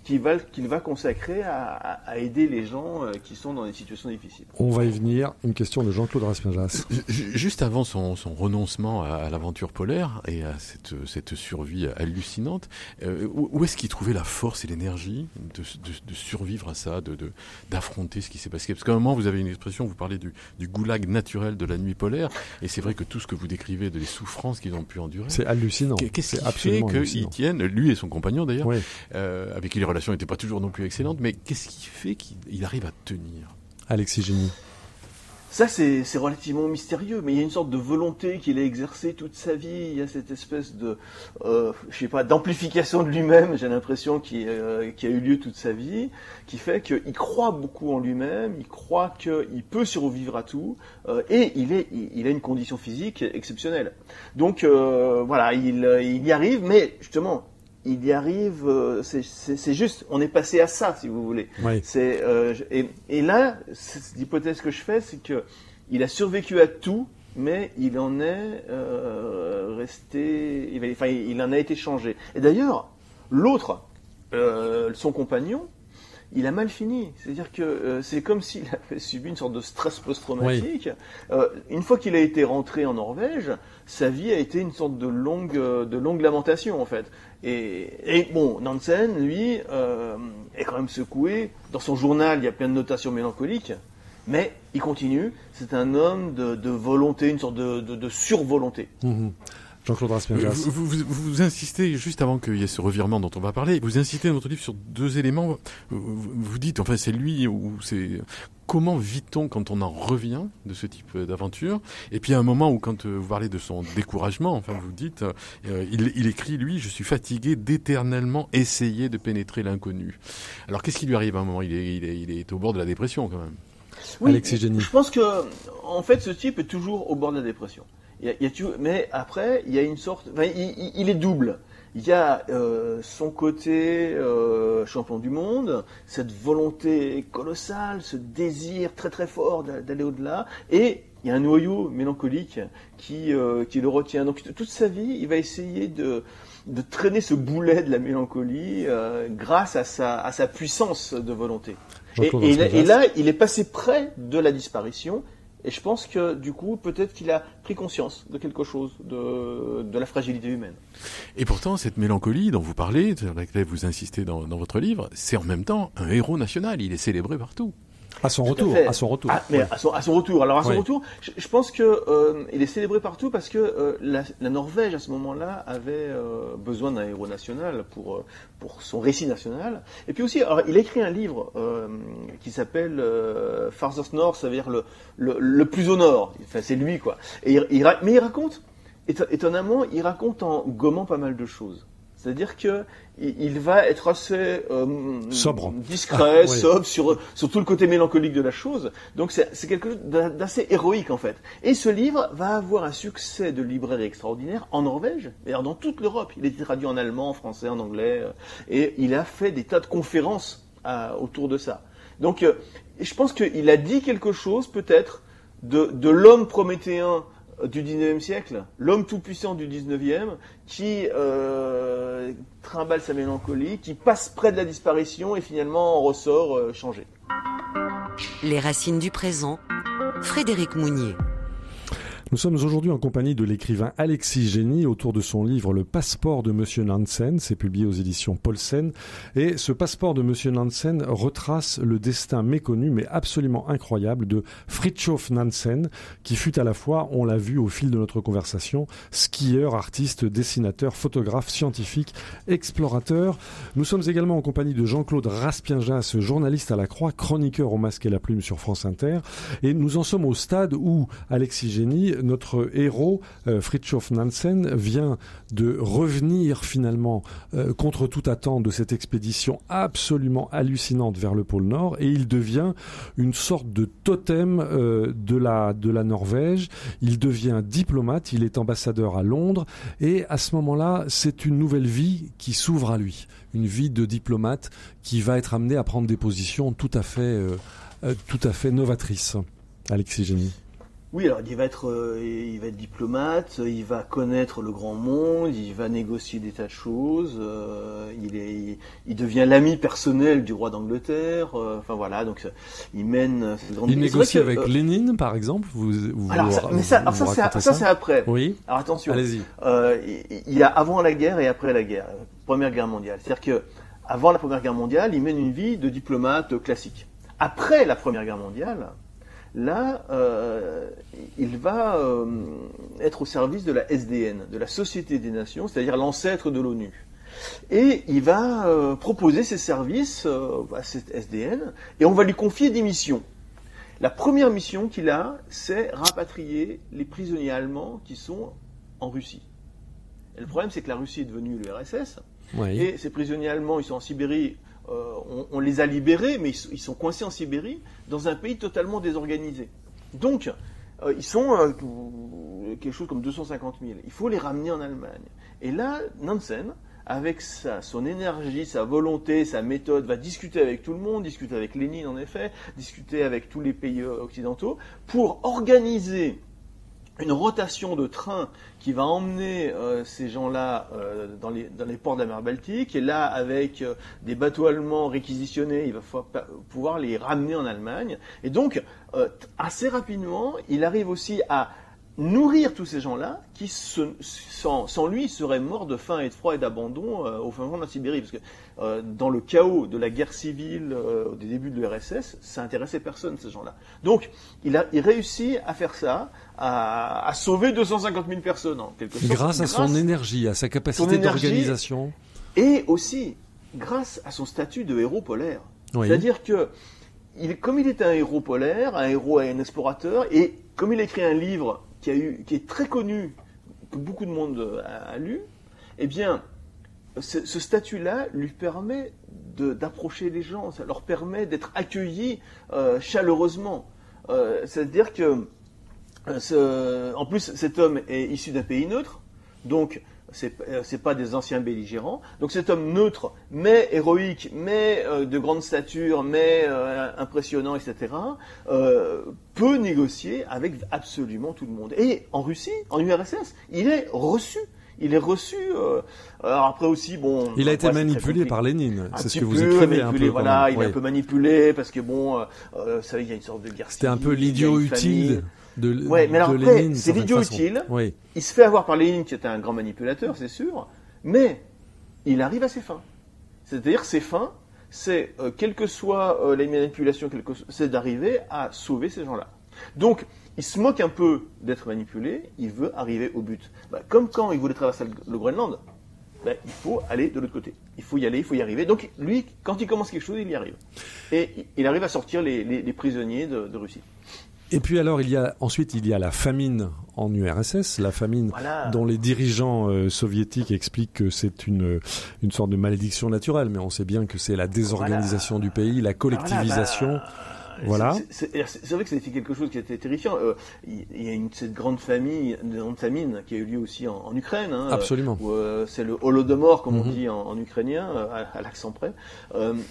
qu'il va, qu'il va consacrer à, à- à aider les gens euh, qui sont dans des situations difficiles. On va y venir. Une question de Jean-Claude Raspinjas. Ju- Juste avant son, son renoncement à, à l'aventure polaire et à cette, cette survie hallucinante, euh, où, où est-ce qu'il trouvait la force et l'énergie de, de, de survivre à ça, de, de- d'affronter ce qui s'est passé? Parce qu'à un moment, vous avez une expression, vous parlez du, du goulag naturel de la nuit polaire, et c'est vrai que tout ce que vous décrivez de les souffrances qu'ils ont pu endurer, C'est hallucinant. qu'est-ce qui fait absolument qu'ils tiennent, lui et son compagnon d'ailleurs, Oui. euh, avec qui les relations n'étaient pas toujours non plus excellentes, mais qu'est-ce qui fait qu'il il arrive à tenir? Alexis Génie. ça, c'est relativement mystérieux, mais il y a une sorte de volonté qu'il a exercée toute sa vie. Il y a cette espèce de, euh, je sais pas, d'amplification de lui-même, j'ai l'impression, qui, euh, qui, a eu lieu toute sa vie, qui fait qu'il croit beaucoup en lui-même, il croit qu'il peut survivre à tout, euh, et il, est, il, a une condition physique exceptionnelle. Donc euh, voilà, il, il y arrive, mais justement, il y arrive, euh, c'est juste, on est passé à ça, si vous voulez. C'est euh, et, et, là, l'hypothèse que je fais, c'est que il a survécu à tout, mais il en est euh, resté, il, enfin, il en a été changé. Et d'ailleurs, l'autre, euh, son compagnon, il a mal fini. C'est-à-dire que euh, c'est comme s'il avait subi une sorte de stress post-traumatique. Euh, une fois qu'il a été rentré en Norvège, sa vie a été une sorte de longue, de longue lamentation en fait. Et, bon, Nansen, lui, euh, est quand même secoué. Dans son journal, il y a plein de notations mélancoliques, mais il continue. C'est un homme de, volonté, une sorte de, survolonté. Mmh Jean-Claude vous, vous, vous, insistez, juste avant qu'il y ait ce revirement dont on va parler, vous insistez dans votre livre sur deux éléments. Vous dites, enfin c'est lui ou c'est comment vit-on quand on en revient de ce type d'aventure? Et puis à un moment où quand vous parlez de son découragement, enfin vous dites, euh, il, il, écrit lui, je suis fatigué d'éternellement essayer de pénétrer l'inconnu. Alors qu'est-ce qui lui arrive à un moment? Il est, il, est, il est au bord de la dépression quand même. Oui, Alexis Je pense que en fait ce type est toujours au bord de la dépression. Il y a, mais après, il y a une sorte. Enfin, il, il, est double. Il y a euh, son côté euh, champion du monde, cette volonté colossale, ce désir très très fort d'aller au-delà, et il y a un noyau mélancolique qui, euh, qui le retient. Donc toute sa vie, il va essayer de, de traîner ce boulet de la mélancolie grâce à sa, à sa puissance de volonté. Et, et, là, il est passé près de la disparition, et je pense que du coup, peut-être qu'il a pris conscience de quelque chose, de, la fragilité humaine. Et pourtant, cette mélancolie dont vous parlez, sur laquelle vous insistez dans votre livre, c'est en même temps un héros national. Il est célébré partout. À son retour, à, son retour. Ah, mais à, son, à, son, retour. Alors à son retour, je, pense que euh, il est célébré partout parce que euh, la, la, Norvège à ce moment-là avait euh, besoin d'un héros national pour euh, pour son récit national. Et puis aussi, alors, il a écrit un livre euh, qui s'appelle Farthest North, ça veut dire le, le, le plus au nord. Enfin, c'est lui quoi. Et il, mais il raconte, étonnamment, il raconte en gommant pas mal de choses. C'est-à-dire que il va être assez euh, sobre, discret, sobre sur, sur tout le côté mélancolique de la chose. Donc c'est quelque chose d'assez héroïque en fait. Et ce livre va avoir un succès de librairie extraordinaire en Norvège, d'ailleurs dans toute l'Europe. Il a été traduit en allemand, en français, en anglais, euh, et il a fait des tas de conférences euh, autour de ça. Donc je pense qu'il a dit quelque chose peut-être de, de l'homme prométhéen du 19e siècle, l'homme tout-puissant du 19e, qui euh, trimballe sa mélancolie, qui passe près de la disparition et finalement en ressort euh, changé. Les racines du présent, Frédéric Mounier. Nous sommes aujourd'hui en compagnie de l'écrivain Alexis Génie autour de son livre Le passeport de Monsieur Nansen. C'est publié aux éditions Paulsen. Et ce passeport de Monsieur Nansen retrace le destin méconnu mais absolument incroyable de Fritjof Nansen, qui fut à la fois, on l'a vu au fil de notre conversation, skieur, artiste, dessinateur, photographe, scientifique, explorateur. Nous sommes également en compagnie de Jean-Claude Raspienjas, journaliste à la Croix, chroniqueur au masque et la plume sur France Inter. Et nous en sommes au stade où Alexis Génie notre héros, euh, Nansen, vient de revenir finalement euh, contre toute attente de cette expédition absolument hallucinante vers le pôle Nord et il devient une sorte de totem euh, de, la, Norvège. Il devient diplomate, il est ambassadeur à Londres et à ce moment-là, c'est une nouvelle vie qui s'ouvre à lui, une vie de diplomate qui va être amené à prendre des positions tout à fait, tout à fait novatrices. Alexis Génie. Oui, alors il va être, euh, il va être diplomate, il va connaître le grand monde, il va négocier des tas de choses. Euh, il est, il, devient l'ami personnel du roi d'Angleterre. Euh, enfin voilà, donc il mène. Il négocie avec Lénine, par exemple. Vous, vous alors, ça, mais ça, ça c'est après. Oui. Alors attention. Allez-y. il y a avant la guerre et après la guerre, Première Guerre mondiale. C'est-à-dire que avant la Première Guerre mondiale, il mène une vie de diplomate classique. Après la Première Guerre mondiale, Là, euh, il va euh, être au service de la SDN, de la Société des Nations, c'est-à-dire l'ancêtre de l'ONU. Et il va euh, proposer ses services à cette SDN, et on va lui confier des missions. La première mission qu'il a, c'est rapatrier les prisonniers allemands qui sont en Russie. Et le problème, c'est que la Russie est devenue l'URSS. Et ces prisonniers allemands, ils sont en Sibérie. Euh, on, les a libérés, mais ils, sont coincés en Sibérie, dans un pays totalement désorganisé. Donc, euh, ils sont euh, quelque chose comme 250 000. Il faut les ramener en Allemagne. Et là, Nansen, avec sa, son énergie, sa volonté, sa méthode, va discuter avec tout le monde, discuter avec Lénine en effet, discuter avec tous les pays occidentaux, pour organiser une rotation de trains qui va emmener euh, ces gens-là euh, dans, les, dans, les, ports de la mer Baltique. Et là, avec euh, des bateaux allemands réquisitionnés, il va pouvoir les ramener en Allemagne. Et donc, assez rapidement, il arrive aussi à nourrir tous ces gens-là qui, sans, sans, lui, seraient morts de faim et de froid et d'abandon euh, au fin fond de la Sibérie. Parce que euh, dans le chaos de la guerre civile euh, au début de l'URSS, ça intéressait personne, ces gens-là. Donc, il a il réussit à faire ça, à, à, sauver 250 000 personnes en quelque sorte. Grâce à son énergie, à sa capacité d'organisation. Et aussi, grâce à son statut de héros polaire. C'est-à-dire que, il, comme il est un héros polaire, un héros et un explorateur, et comme il a écrit un livre qui, a eu, qui est très connu, que beaucoup de monde a, lu, eh bien, ce, statut-là lui permet d'approcher les gens, ça leur permet d'être accueillis euh, chaleureusement. Euh, c'est-à-dire que, euh, en plus, cet homme est issu d'un pays neutre, donc c'est n'est pas des anciens belligérants. Donc cet homme neutre, mais héroïque, mais euh, de grande stature, mais euh, impressionnant, etc., euh, peut négocier avec absolument tout le monde. Et en Russie, en URSS, il est reçu. Il est reçu. alors après aussi, bon. Il a été manipulé par Lénine. C'est ce que vous écrivez un peu. Voilà, il est un peu manipulé parce que bon, ça, il y a une sorte de guerre. C'était un peu l'idiot utile de, ouais, mais alors après, c'est l'idiot utile. Oui. Il se fait avoir par Lénine, qui était un grand manipulateur, c'est sûr, mais il arrive à ses fins. C'est-à-dire, ses fins, c'est, euh, quelle que soit euh, les manipulations, c'est d'arriver à sauver ces gens-là. Donc, il se moque un peu d'être manipulé, il veut arriver au but. Bah, comme quand il voulait traverser le, Groenland, bah, il faut aller de l'autre côté. Il faut y aller, il faut y arriver. Donc, lui, quand il commence quelque chose, il y arrive. Et il arrive à sortir les, prisonniers de Russie. Et puis alors, il y a ensuite il y a la famine en URSS, la famine dont les dirigeants euh, soviétiques expliquent que c'est une une sorte de malédiction naturelle, mais on sait bien que c'est la désorganisation du pays, la collectivisation. Bah, voilà. C'est vrai que c'était quelque chose qui était terrifiant. Euh, il y a une, cette grande famille, de famine qui a eu lieu aussi en, Ukraine. Hein, Absolument. Euh, c'est le holodomor, comme on mhm. dit en, ukrainien, euh, à, l'accent près,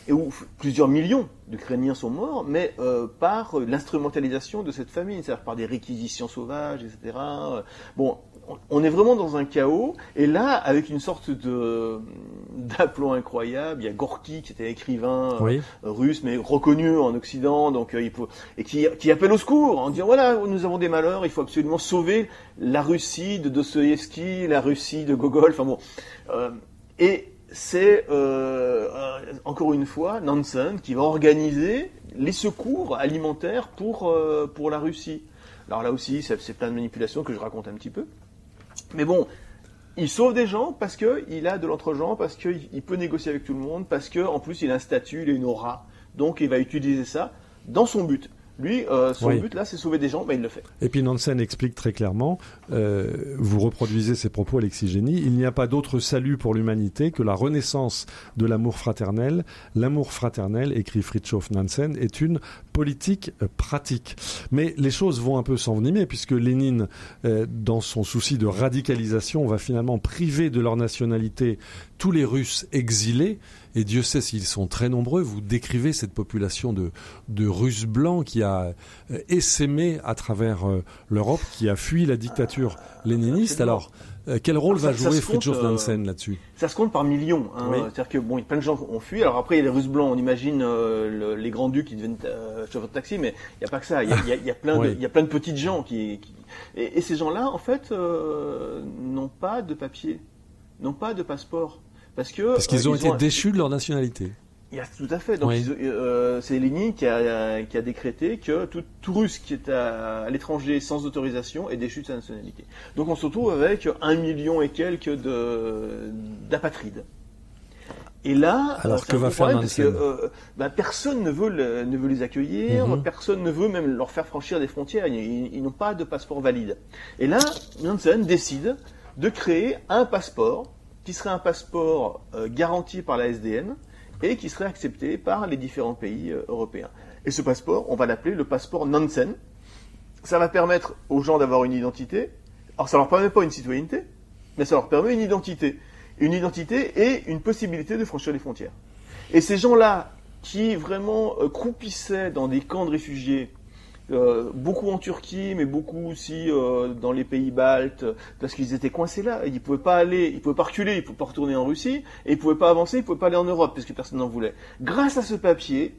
et où plusieurs millions d'Ukrainiens sont morts, mais par l'instrumentalisation de cette famine, c'est-à-dire par des réquisitions sauvages, etc. Bon, on est vraiment dans un chaos. Et là, avec une sorte de d'aplomb incroyable, il y a Gorky qui était écrivain euh, russe, mais reconnu en Occident, donc euh, il et qui, qui, appelle au secours en disant voilà, nous avons des malheurs, il faut absolument sauver la Russie de Dostoïevski, la Russie de Gogol. Enfin bon, euh, et c'est encore une fois Nansen qui va organiser les secours alimentaires pour pour la Russie. Alors là aussi, c'est plein de manipulations que je raconte un petit peu. Mais bon, il sauve des gens parce qu'il a de l'entre-gens, parce qu'il peut négocier avec tout le monde, parce qu'en plus il a un statut, il a une aura. Donc il va utiliser ça dans son but. Lui, euh, son but là, c'est sauver des gens, ben, il le fait. Et puis Nansen explique très clairement, euh, vous reproduisez ses propos, Alexis Génie, il n'y a pas d'autre salut pour l'humanité que la renaissance de l'amour fraternel. L'amour fraternel, écrit Fritjof Nansen, est une politique euh, pratique. Mais les choses vont un peu s'envenimer puisque Lénine, euh, dans son souci de radicalisation, va finalement priver de leur nationalité tous les Russes exilés et Dieu sait s'ils sont très nombreux. Vous décrivez cette population de, de Russes blancs qui a euh, essaimé à travers euh, l'Europe, qui a fui la dictature léniniste. Alors, euh, quel rôle va jouer Fridtjof Nansen là-dessus? Ça se compte par millions. Hein. C'est-à-dire que bon, plein de gens ont fui. Alors après, il y a les Russes blancs. On imagine les grands ducs qui deviennent chauffeurs de taxi, mais il n'y a pas que ça. Il y a, y a, plein de, il y a plein de petites gens qui, Et, et, ces gens-là, en fait, n'ont pas de papier, n'ont pas de passeport. Parce que parce qu'ils ont été déchus de leur nationalité. Il y a, tout à fait. Donc euh, c'est Lénine qui a, qui a, décrété que tout, tout Russe qui est à, l'étranger sans autorisation est déchu de sa nationalité. Donc on se retrouve avec un million et quelques d'apatrides. Et là, alors que va faire parce que bah, personne ne veut, ne veut les accueillir, mhm. personne ne veut même leur faire franchir des frontières. Ils, n'ont pas de passeport valide. Et là, Nansen décide de créer un passeport qui serait un passeport garanti par la SDN et qui serait accepté par les différents pays européens. Et ce passeport, on va l'appeler le passeport Nansen. Ça va permettre aux gens d'avoir une identité. Alors ça leur permet pas une citoyenneté, mais ça leur permet une identité. Une identité et une possibilité de franchir les frontières. Et ces gens-là, qui vraiment euh, croupissaient dans des camps de réfugiés, euh, beaucoup en Turquie, mais beaucoup aussi euh, dans les pays baltes, parce qu'ils étaient coincés là. Ils pouvaient pas aller, ils pouvaient pas reculer, ils pouvaient pas retourner en Russie, et ils pouvaient pas avancer, ils pouvaient pas aller en Europe, parce que personne n'en voulait. Grâce à ce papier,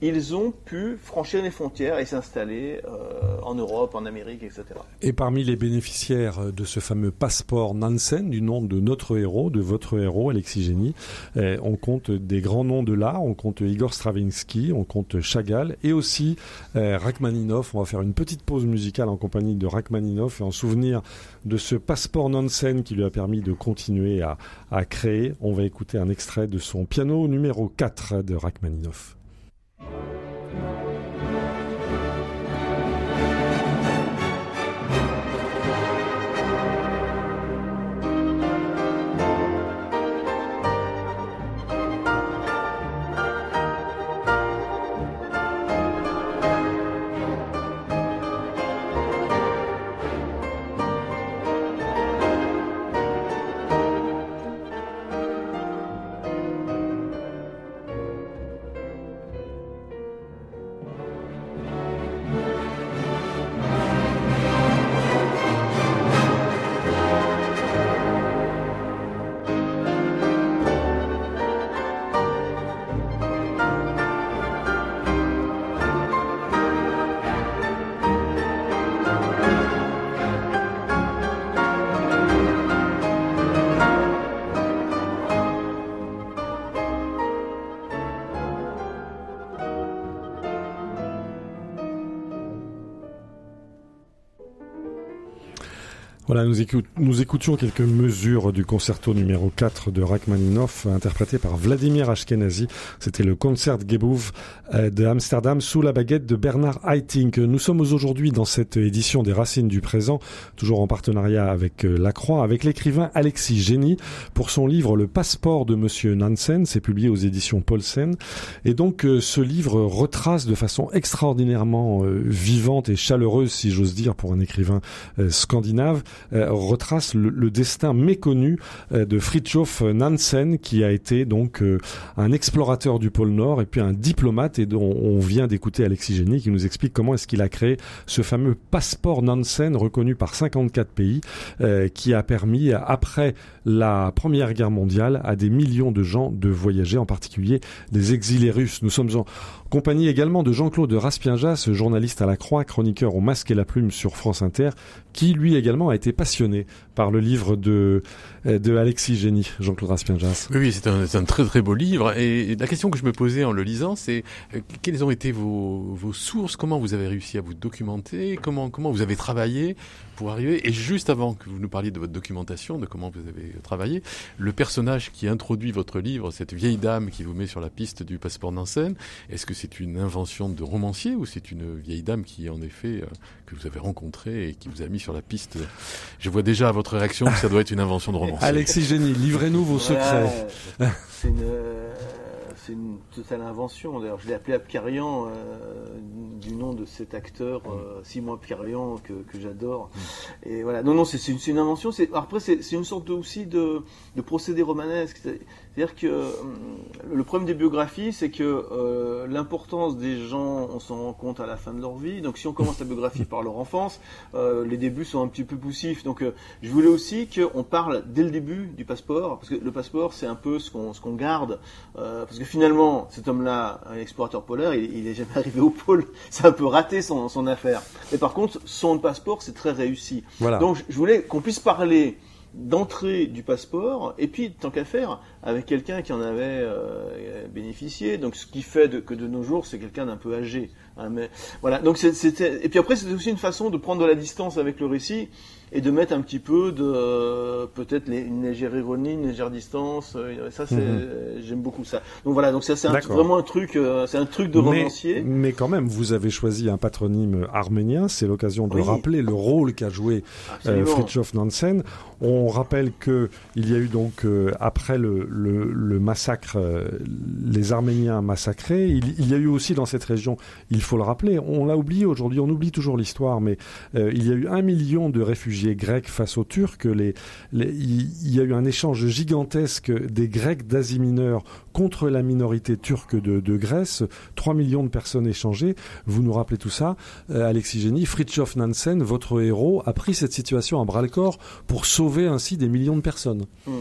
ils ont pu franchir les frontières et s'installer euh, en Europe, en Amérique, etc. Et parmi les bénéficiaires de ce fameux passeport Nansen, du nom de notre héros, de votre héros, Alexis Génie, eh, on compte des grands noms de l'art, on compte Igor Stravinsky, on compte Chagall et aussi eh, Rachmaninov. On va faire une petite pause musicale en compagnie de Rachmaninov et en souvenir de ce passeport Nansen qui lui a permis de continuer à, à créer. On va écouter un extrait de son piano numéro 4 de Thank you. Voilà, nous, écoutions quelques mesures du concerto numéro 4 de Rachmaninoff, interprété par Vladimir Ashkenazi. C'était le concert Gebouv euh, de Amsterdam sous la baguette de Bernard Haitink. Nous sommes aujourd'hui dans cette édition des Racines du présent, toujours en partenariat avec euh, La Croix, avec l'écrivain Alexis Génie pour son livre Le passeport de Monsieur Nansen. C'est publié aux éditions Paulsen. Et donc, euh, ce livre retrace de façon extraordinairement vivante et chaleureuse, si j'ose dire, pour un écrivain scandinave, retrace le, destin méconnu euh, de Fridtjof Nansen, qui a été donc euh, un explorateur du pôle Nord et puis un diplomate, et dont on vient d'écouter Alexis Génie qui nous explique comment est-ce qu'il a créé ce fameux passeport Nansen reconnu par 54 pays, qui a permis, après la Première Guerre mondiale, à des millions de gens de voyager, en particulier des exilés russes. Nous sommes en compagnie également de Jean-Claude Raspienjas, journaliste à la Croix, chroniqueur au Masque et la Plume sur France Inter, qui lui également a été passionné par le livre de, de Alexis Génie, Jean-Claude Raspienjas. Oui, c'est un, très très beau livre. Et la question que je me posais en le lisant, c'est euh, quelles ont été vos, vos sources? Comment vous avez réussi à vous documenter? Comment, comment vous avez travaillé pour arriver? Et juste avant que vous nous parliez de votre documentation, de comment vous avez travaillé, le personnage qui introduit votre livre, cette vieille dame qui vous met sur la piste du passeport Nansen, est-ce que c'est une invention de romancier ou c'est une vieille dame qui, en effet, euh, que vous avez rencontrée et qui vous a mis sur la piste? Je vois déjà à votre réaction que ça doit être une invention de romancier. Alexis Génie, livrez-nous vos secrets. c'est une, c'est une totale invention. D'ailleurs, je l'ai appelé Abkarian euh, du nom de cet acteur euh, Simon Abkarian que, que j'adore. Et voilà. Non, non, c'est une, une, invention. Après, c'est une sorte aussi de, de procédé romanesque. C'est-à-dire que euh, le problème des biographies, c'est que euh, l'importance des gens, on s'en rend compte à la fin de leur vie. Donc, si on commence la biographie par leur enfance, euh, les débuts sont un petit peu poussifs. Donc, je voulais aussi qu'on parle dès le début du passeport, parce que le passeport, c'est un peu ce qu'on ce qu'on garde, parce que finalement, cet homme-là, un explorateur polaire, il, il est jamais arrivé au pôle. C'est un peu raté son, son affaire. Mais par contre, son passeport, c'est très réussi. Voilà. Donc, je voulais qu'on puisse parler d'entrée du passeport, et puis tant qu'à faire, avec quelqu'un qui en avait euh, bénéficié. Donc ce qui fait que de nos jours, c'est quelqu'un d'un peu âgé. Hein, mais voilà. Donc c'était. Et puis après, c'était aussi une façon de prendre de la distance avec le récit, et de mettre un petit peu de peut-être une légère ironie, une légère distance. Ça, c'est mhm. j'aime beaucoup ça. Donc voilà, donc ça c'est vraiment un truc, c'est un truc de romancier. Mais quand même, vous avez choisi un patronyme arménien. C'est l'occasion de rappeler le rôle qu'a joué Fritjof Nansen. On rappelle que il y a eu donc après le, le, massacre, les Arméniens massacrés. Il, il, y a eu aussi dans cette région, il faut le rappeler, on l'a oublié aujourd'hui, on oublie toujours l'histoire, mais euh, il y a eu un million de réfugiés grecs face aux Turcs. Il y a eu un échange gigantesque des Grecs d'Asie mineure contre la minorité turque de, Grèce. 3 millions de personnes échangées. Vous nous rappelez tout ça, euh, Alexis Génie. Fritjof Nansen, votre héros, a pris cette situation à bras le corps pour sauver ainsi des millions de personnes. Mmh.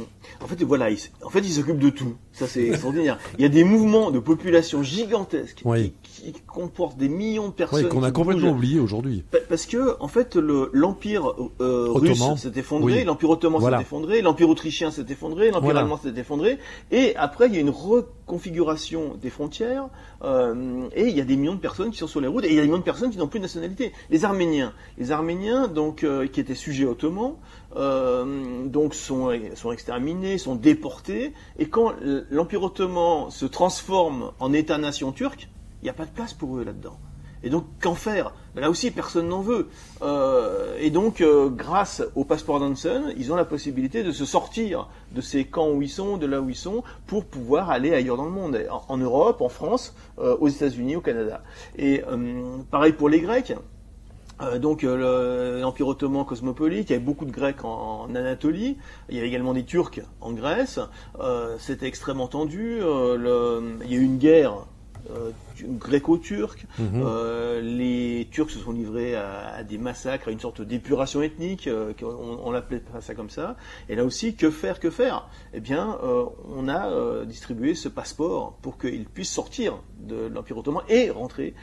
En fait, voilà, il, en fait, il s'occupe de tout. Ça, c'est extraordinaire. il y a des mouvements de population gigantesques qui, comportent des millions de personnes. Oui, qu'on a complètement oublié aujourd'hui. Parce que, en fait, l'empire euh, russe s'est effondré, l'empire ottoman s'est effondré, l'empire autrichien s'est effondré, l'empire allemand s'est effondré, et après, il y a une reconfiguration des frontières, euh, et il y a des millions de personnes qui sont sur les routes, et il y a des millions de personnes qui n'ont plus de nationalité. Les Arméniens, les Arméniens, donc, euh, qui étaient sujets ottomans, donc sont, sont exterminés, sont déportés, et quand l'Empire ottoman se transforme en État-nation turc, il n'y a pas de place pour eux là-dedans. Et donc, qu'en faire? Là aussi, personne n'en veut. Euh, et donc, euh, grâce au passeport Nansen, ils ont la possibilité de se sortir de ces camps où ils sont, de là où ils sont, pour pouvoir aller ailleurs dans le monde, en, Europe, en France, euh, aux États-Unis, au Canada. Et pareil pour les Grecs. Donc l'Empire ottoman cosmopolite, il y avait beaucoup de Grecs en, Anatolie, il y avait également des Turcs en Grèce, c'était extrêmement tendu, il y a eu une guerre gréco-turc. Mhm. Euh, les Turcs se sont livrés à, des massacres, à une sorte d'épuration ethnique, euh, on, l'appelait ça comme ça. Et là aussi, que faire, que faire? Eh bien, euh, on a distribué ce passeport pour qu'ils puissent sortir de l'Empire ottoman et rentrer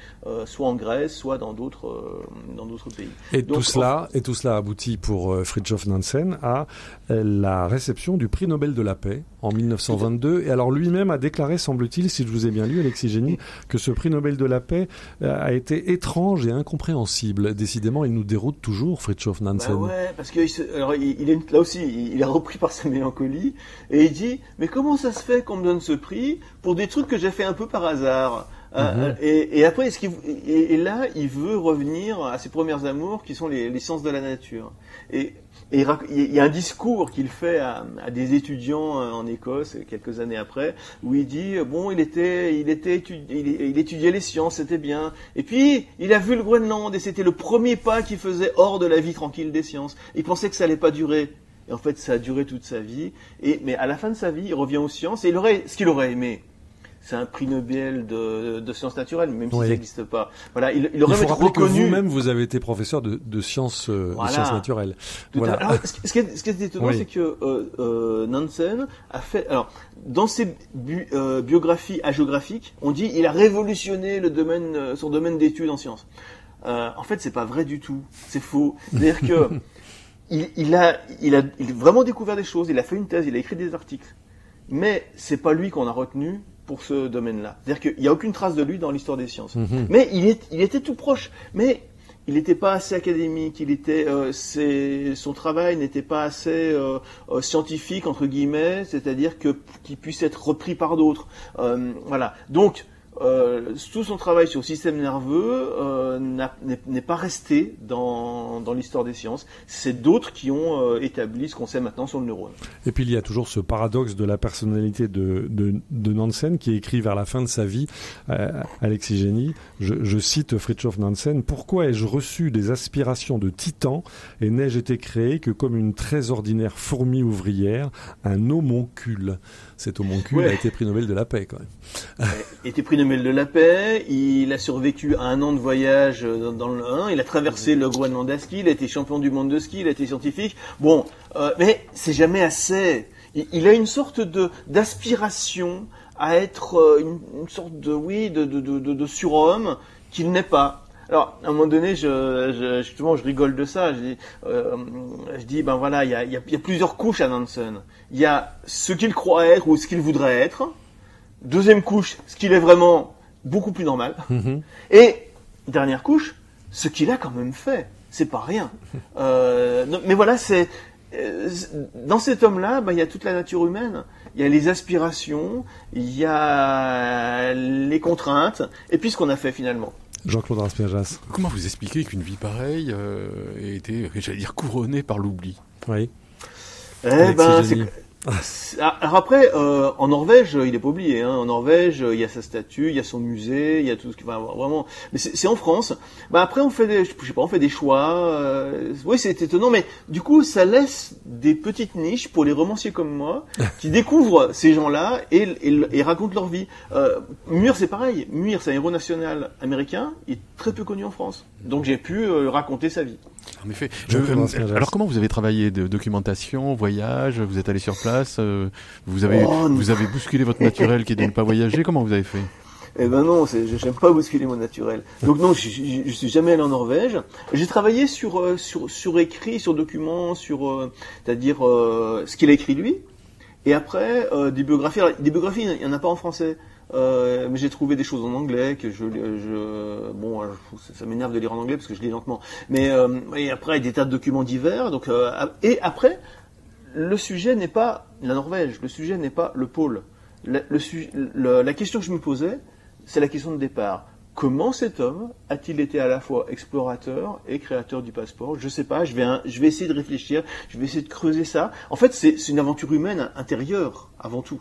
soit en Grèce, soit dans d'autres dans d'autres pays. Et tout cela, et tout cela aboutit pour Fridtjof Nansen à la réception du prix Nobel de la paix en 1922. Et alors lui-même a déclaré, semble-t-il, si je vous ai bien lu, Alexis Génie, que ce prix Nobel de la paix euh, a été étrange et incompréhensible. Décidément, il nous déroute toujours, Fritjof Nansen. Bah ouais, parce que il, est là aussi, il est repris par sa mélancolie et il dit mais comment ça se fait qu'on me donne ce prix pour des trucs que j'ai fait un peu par hasard euh, mhm. et, après, est-ce et, là, il veut revenir à ses premières amours, qui sont les, les sciences de la nature. Et et il y a un discours qu'il fait à, des étudiants euh, en Écosse quelques années après, où il dit bon, il était, il étudiait les sciences, c'était bien. Et puis il a vu le Groenland et c'était le premier pas qu'il faisait hors de la vie tranquille des sciences. Il pensait que ça allait pas durer. Et en fait, ça a duré toute sa vie. Et mais à la fin de sa vie, il revient aux sciences et il aurait, ce qu'il aurait aimé, c'est un prix Nobel de, sciences naturelles, même si ça n'existe pas. Voilà, il, il aurait il faut que vous-même, vous avez été professeur de, sciences, euh, sciences naturelles. Voilà. ce, qui est, ce qui est étonnant, c'est que euh, euh, Nansen a fait. Alors, dans ses biographies hagiographiques, on dit il a révolutionné le domaine, son domaine d'études en sciences. en fait, c'est pas vrai du tout. C'est faux. C'est-à-dire que il, il, a, il a, il a vraiment découvert des choses. Il a fait une thèse, il a écrit des articles. Mais c'est pas lui qu'on a retenu pour ce domaine-là. C'est-à-dire qu'il n'y a aucune trace de lui dans l'histoire des sciences. Mhm. Mais il, est, il était tout proche. Mais il n'était pas assez académique, il était, euh, son travail n'était pas assez euh, euh, scientifique entre guillemets, c'est-à-dire que qu'il puisse être repris par d'autres. voilà. Donc euh, tout son travail sur le système nerveux euh, n'est pas resté dans, dans l'histoire des sciences. C'est d'autres qui ont euh, établi ce qu'on sait maintenant sur le neurone. Et puis il y a toujours ce paradoxe de la personnalité de, de, Nansen qui écrit vers la fin de sa vie, Alexis Génie, je, je cite Fritjof Nansen, Pourquoi ai-je reçu des aspirations de titan et n'ai-je été créé que comme une très ordinaire fourmi ouvrière, un homoncule Cet homoncule a été prix Nobel de la paix quand même. Il a été prix Nobel de la paix, il a survécu à un an de voyage dans, le 1, il a traversé le Groenland à ski, il a été champion du monde de ski, il a été scientifique. Bon, euh, mais c'est jamais assez. Il, a une sorte de d'aspiration à être euh, une, sorte de oui de, de, de, de surhomme qu'il n'est pas. Alors, à un moment donné, je, je, justement, je rigole de ça. Je dis, euh, je dis ben voilà, il y a, y a, plusieurs couches à Nansen. Il y a ce qu'il croit être ou ce qu'il voudrait être. Deuxième couche, ce qu'il est vraiment beaucoup plus normal. Mhm. Et dernière couche, ce qu'il a quand même fait. c'est pas rien. Euh, mais voilà, c'est euh, dans cet homme-là, bah, il y a toute la nature humaine. Il y a les aspirations, il y a les contraintes, et puis ce qu'on a fait finalement. Jean-Claude Raspiajas. Comment vous expliquez qu'une vie pareille euh, ait été, j'allais dire, couronnée par l'oubli? Oui. Eh ben, alors après, euh, en Norvège, il est pas oublié. Hein. En Norvège, il y a sa statue, il y a son musée, il y a tout ce qui va vraiment. Mais c'est en France. Bah après, on fait des, je sais pas, on fait des choix. Euh, oui, c'est étonnant, mais du coup, ça laisse des petites niches pour les romanciers comme moi qui découvrent ces gens-là et, et, racontent leur vie. Euh, Muir, c'est pareil. Muir, c'est un héros national américain. Il est très peu connu en France. Donc j'ai pu euh, raconter sa vie. En effet. alors comment vous avez travaillé de documentation, voyage Vous êtes allé sur place euh, Vous avez oh, vous avez bousculé votre naturel qui est de ne pas voyager Comment vous avez fait? Eh ben non, j'aime pas bousculer mon naturel. Donc non, je, je, suis jamais allé en Norvège. J'ai travaillé sur, euh, sur sur écrit, sur documents, sur euh, c'est-à-dire ce qu'il a écrit lui. Et après des biographies. des biographies, il y en a pas en français. Euh, j'ai trouvé des choses en anglais que je, je bon, euh, ça, m'énerve de lire en anglais parce que je lis lentement. Mais euh, et après des tas de documents divers. Donc euh, et après, le sujet n'est pas la Norvège, le sujet n'est pas le pôle. La, la question que je me posais, c'est la question de départ. Comment cet homme a-t-il été à la fois explorateur et créateur du passeport? Je sais pas. Je vais, je vais essayer de réfléchir. Je vais essayer de creuser ça. En fait, c'est une aventure humaine intérieure avant tout.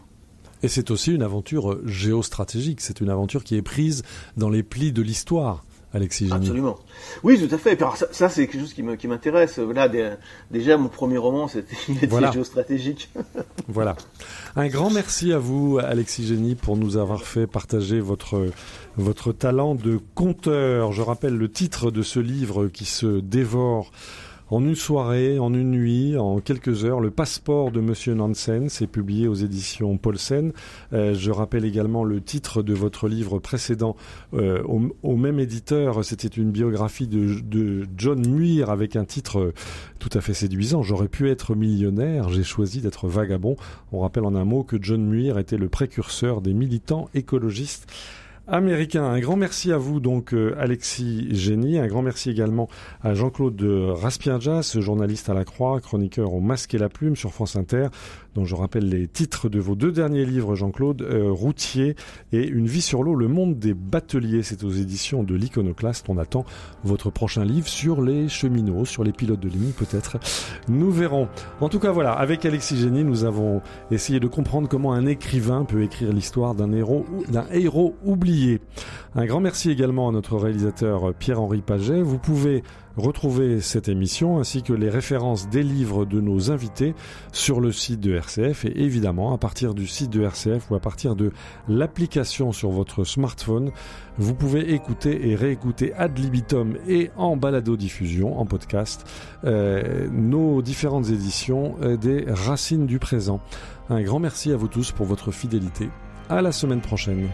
Et c'est aussi une aventure géostratégique, c'est une aventure qui est prise dans les plis de l'histoire. Alexis Génie. Absolument. Oui, tout à fait. ça, c'est quelque chose qui m'intéresse. Là, déjà, mon premier roman, c'était voilà. géostratégique. voilà. Un grand merci à vous, Alexis Génie, pour nous avoir fait partager votre, votre talent de conteur. Je rappelle le titre de ce livre qui se dévore en une soirée, en une nuit, en quelques heures, le passeport de Monsieur Nansen, c'est publié aux éditions Paulsen. Euh, je rappelle également le titre de votre livre précédent euh, au, même éditeur. C'était une biographie de, John Muir avec un titre euh, tout à fait séduisant. J'aurais pu être millionnaire, j'ai choisi d'être vagabond. On rappelle en un mot que John Muir était le précurseur des militants écologistes américain. Un grand merci à vous, donc, euh, Alexis Génie. Un grand merci également à Jean-Claude Raspienjas, journaliste à la Croix, chroniqueur au Masque et la Plume sur France Inter, dont je rappelle les titres de vos deux derniers livres, Jean-Claude, euh, Routier et Une vie sur l'eau, le monde des bateliers. C'est aux éditions de l'Iconoclaste. On attend votre prochain livre sur les cheminots, sur les pilotes de ligne peut-être. Nous verrons. En tout cas, voilà, avec Alexis Génie, nous avons essayé de comprendre comment un écrivain peut écrire l'histoire d'un héros, d'un héros oublié. Un grand merci également à notre réalisateur Pierre-Henri Paget. Vous pouvez Retrouvez cette émission ainsi que les références des livres de nos invités sur le site de RCF et évidemment à partir du site de RCF ou à partir de l'application sur votre smartphone, vous pouvez écouter et réécouter ad libitum et en balado-diffusion, en podcast, euh, nos différentes éditions euh, des Racines du présent. Un grand merci à vous tous pour votre fidélité. À la semaine prochaine.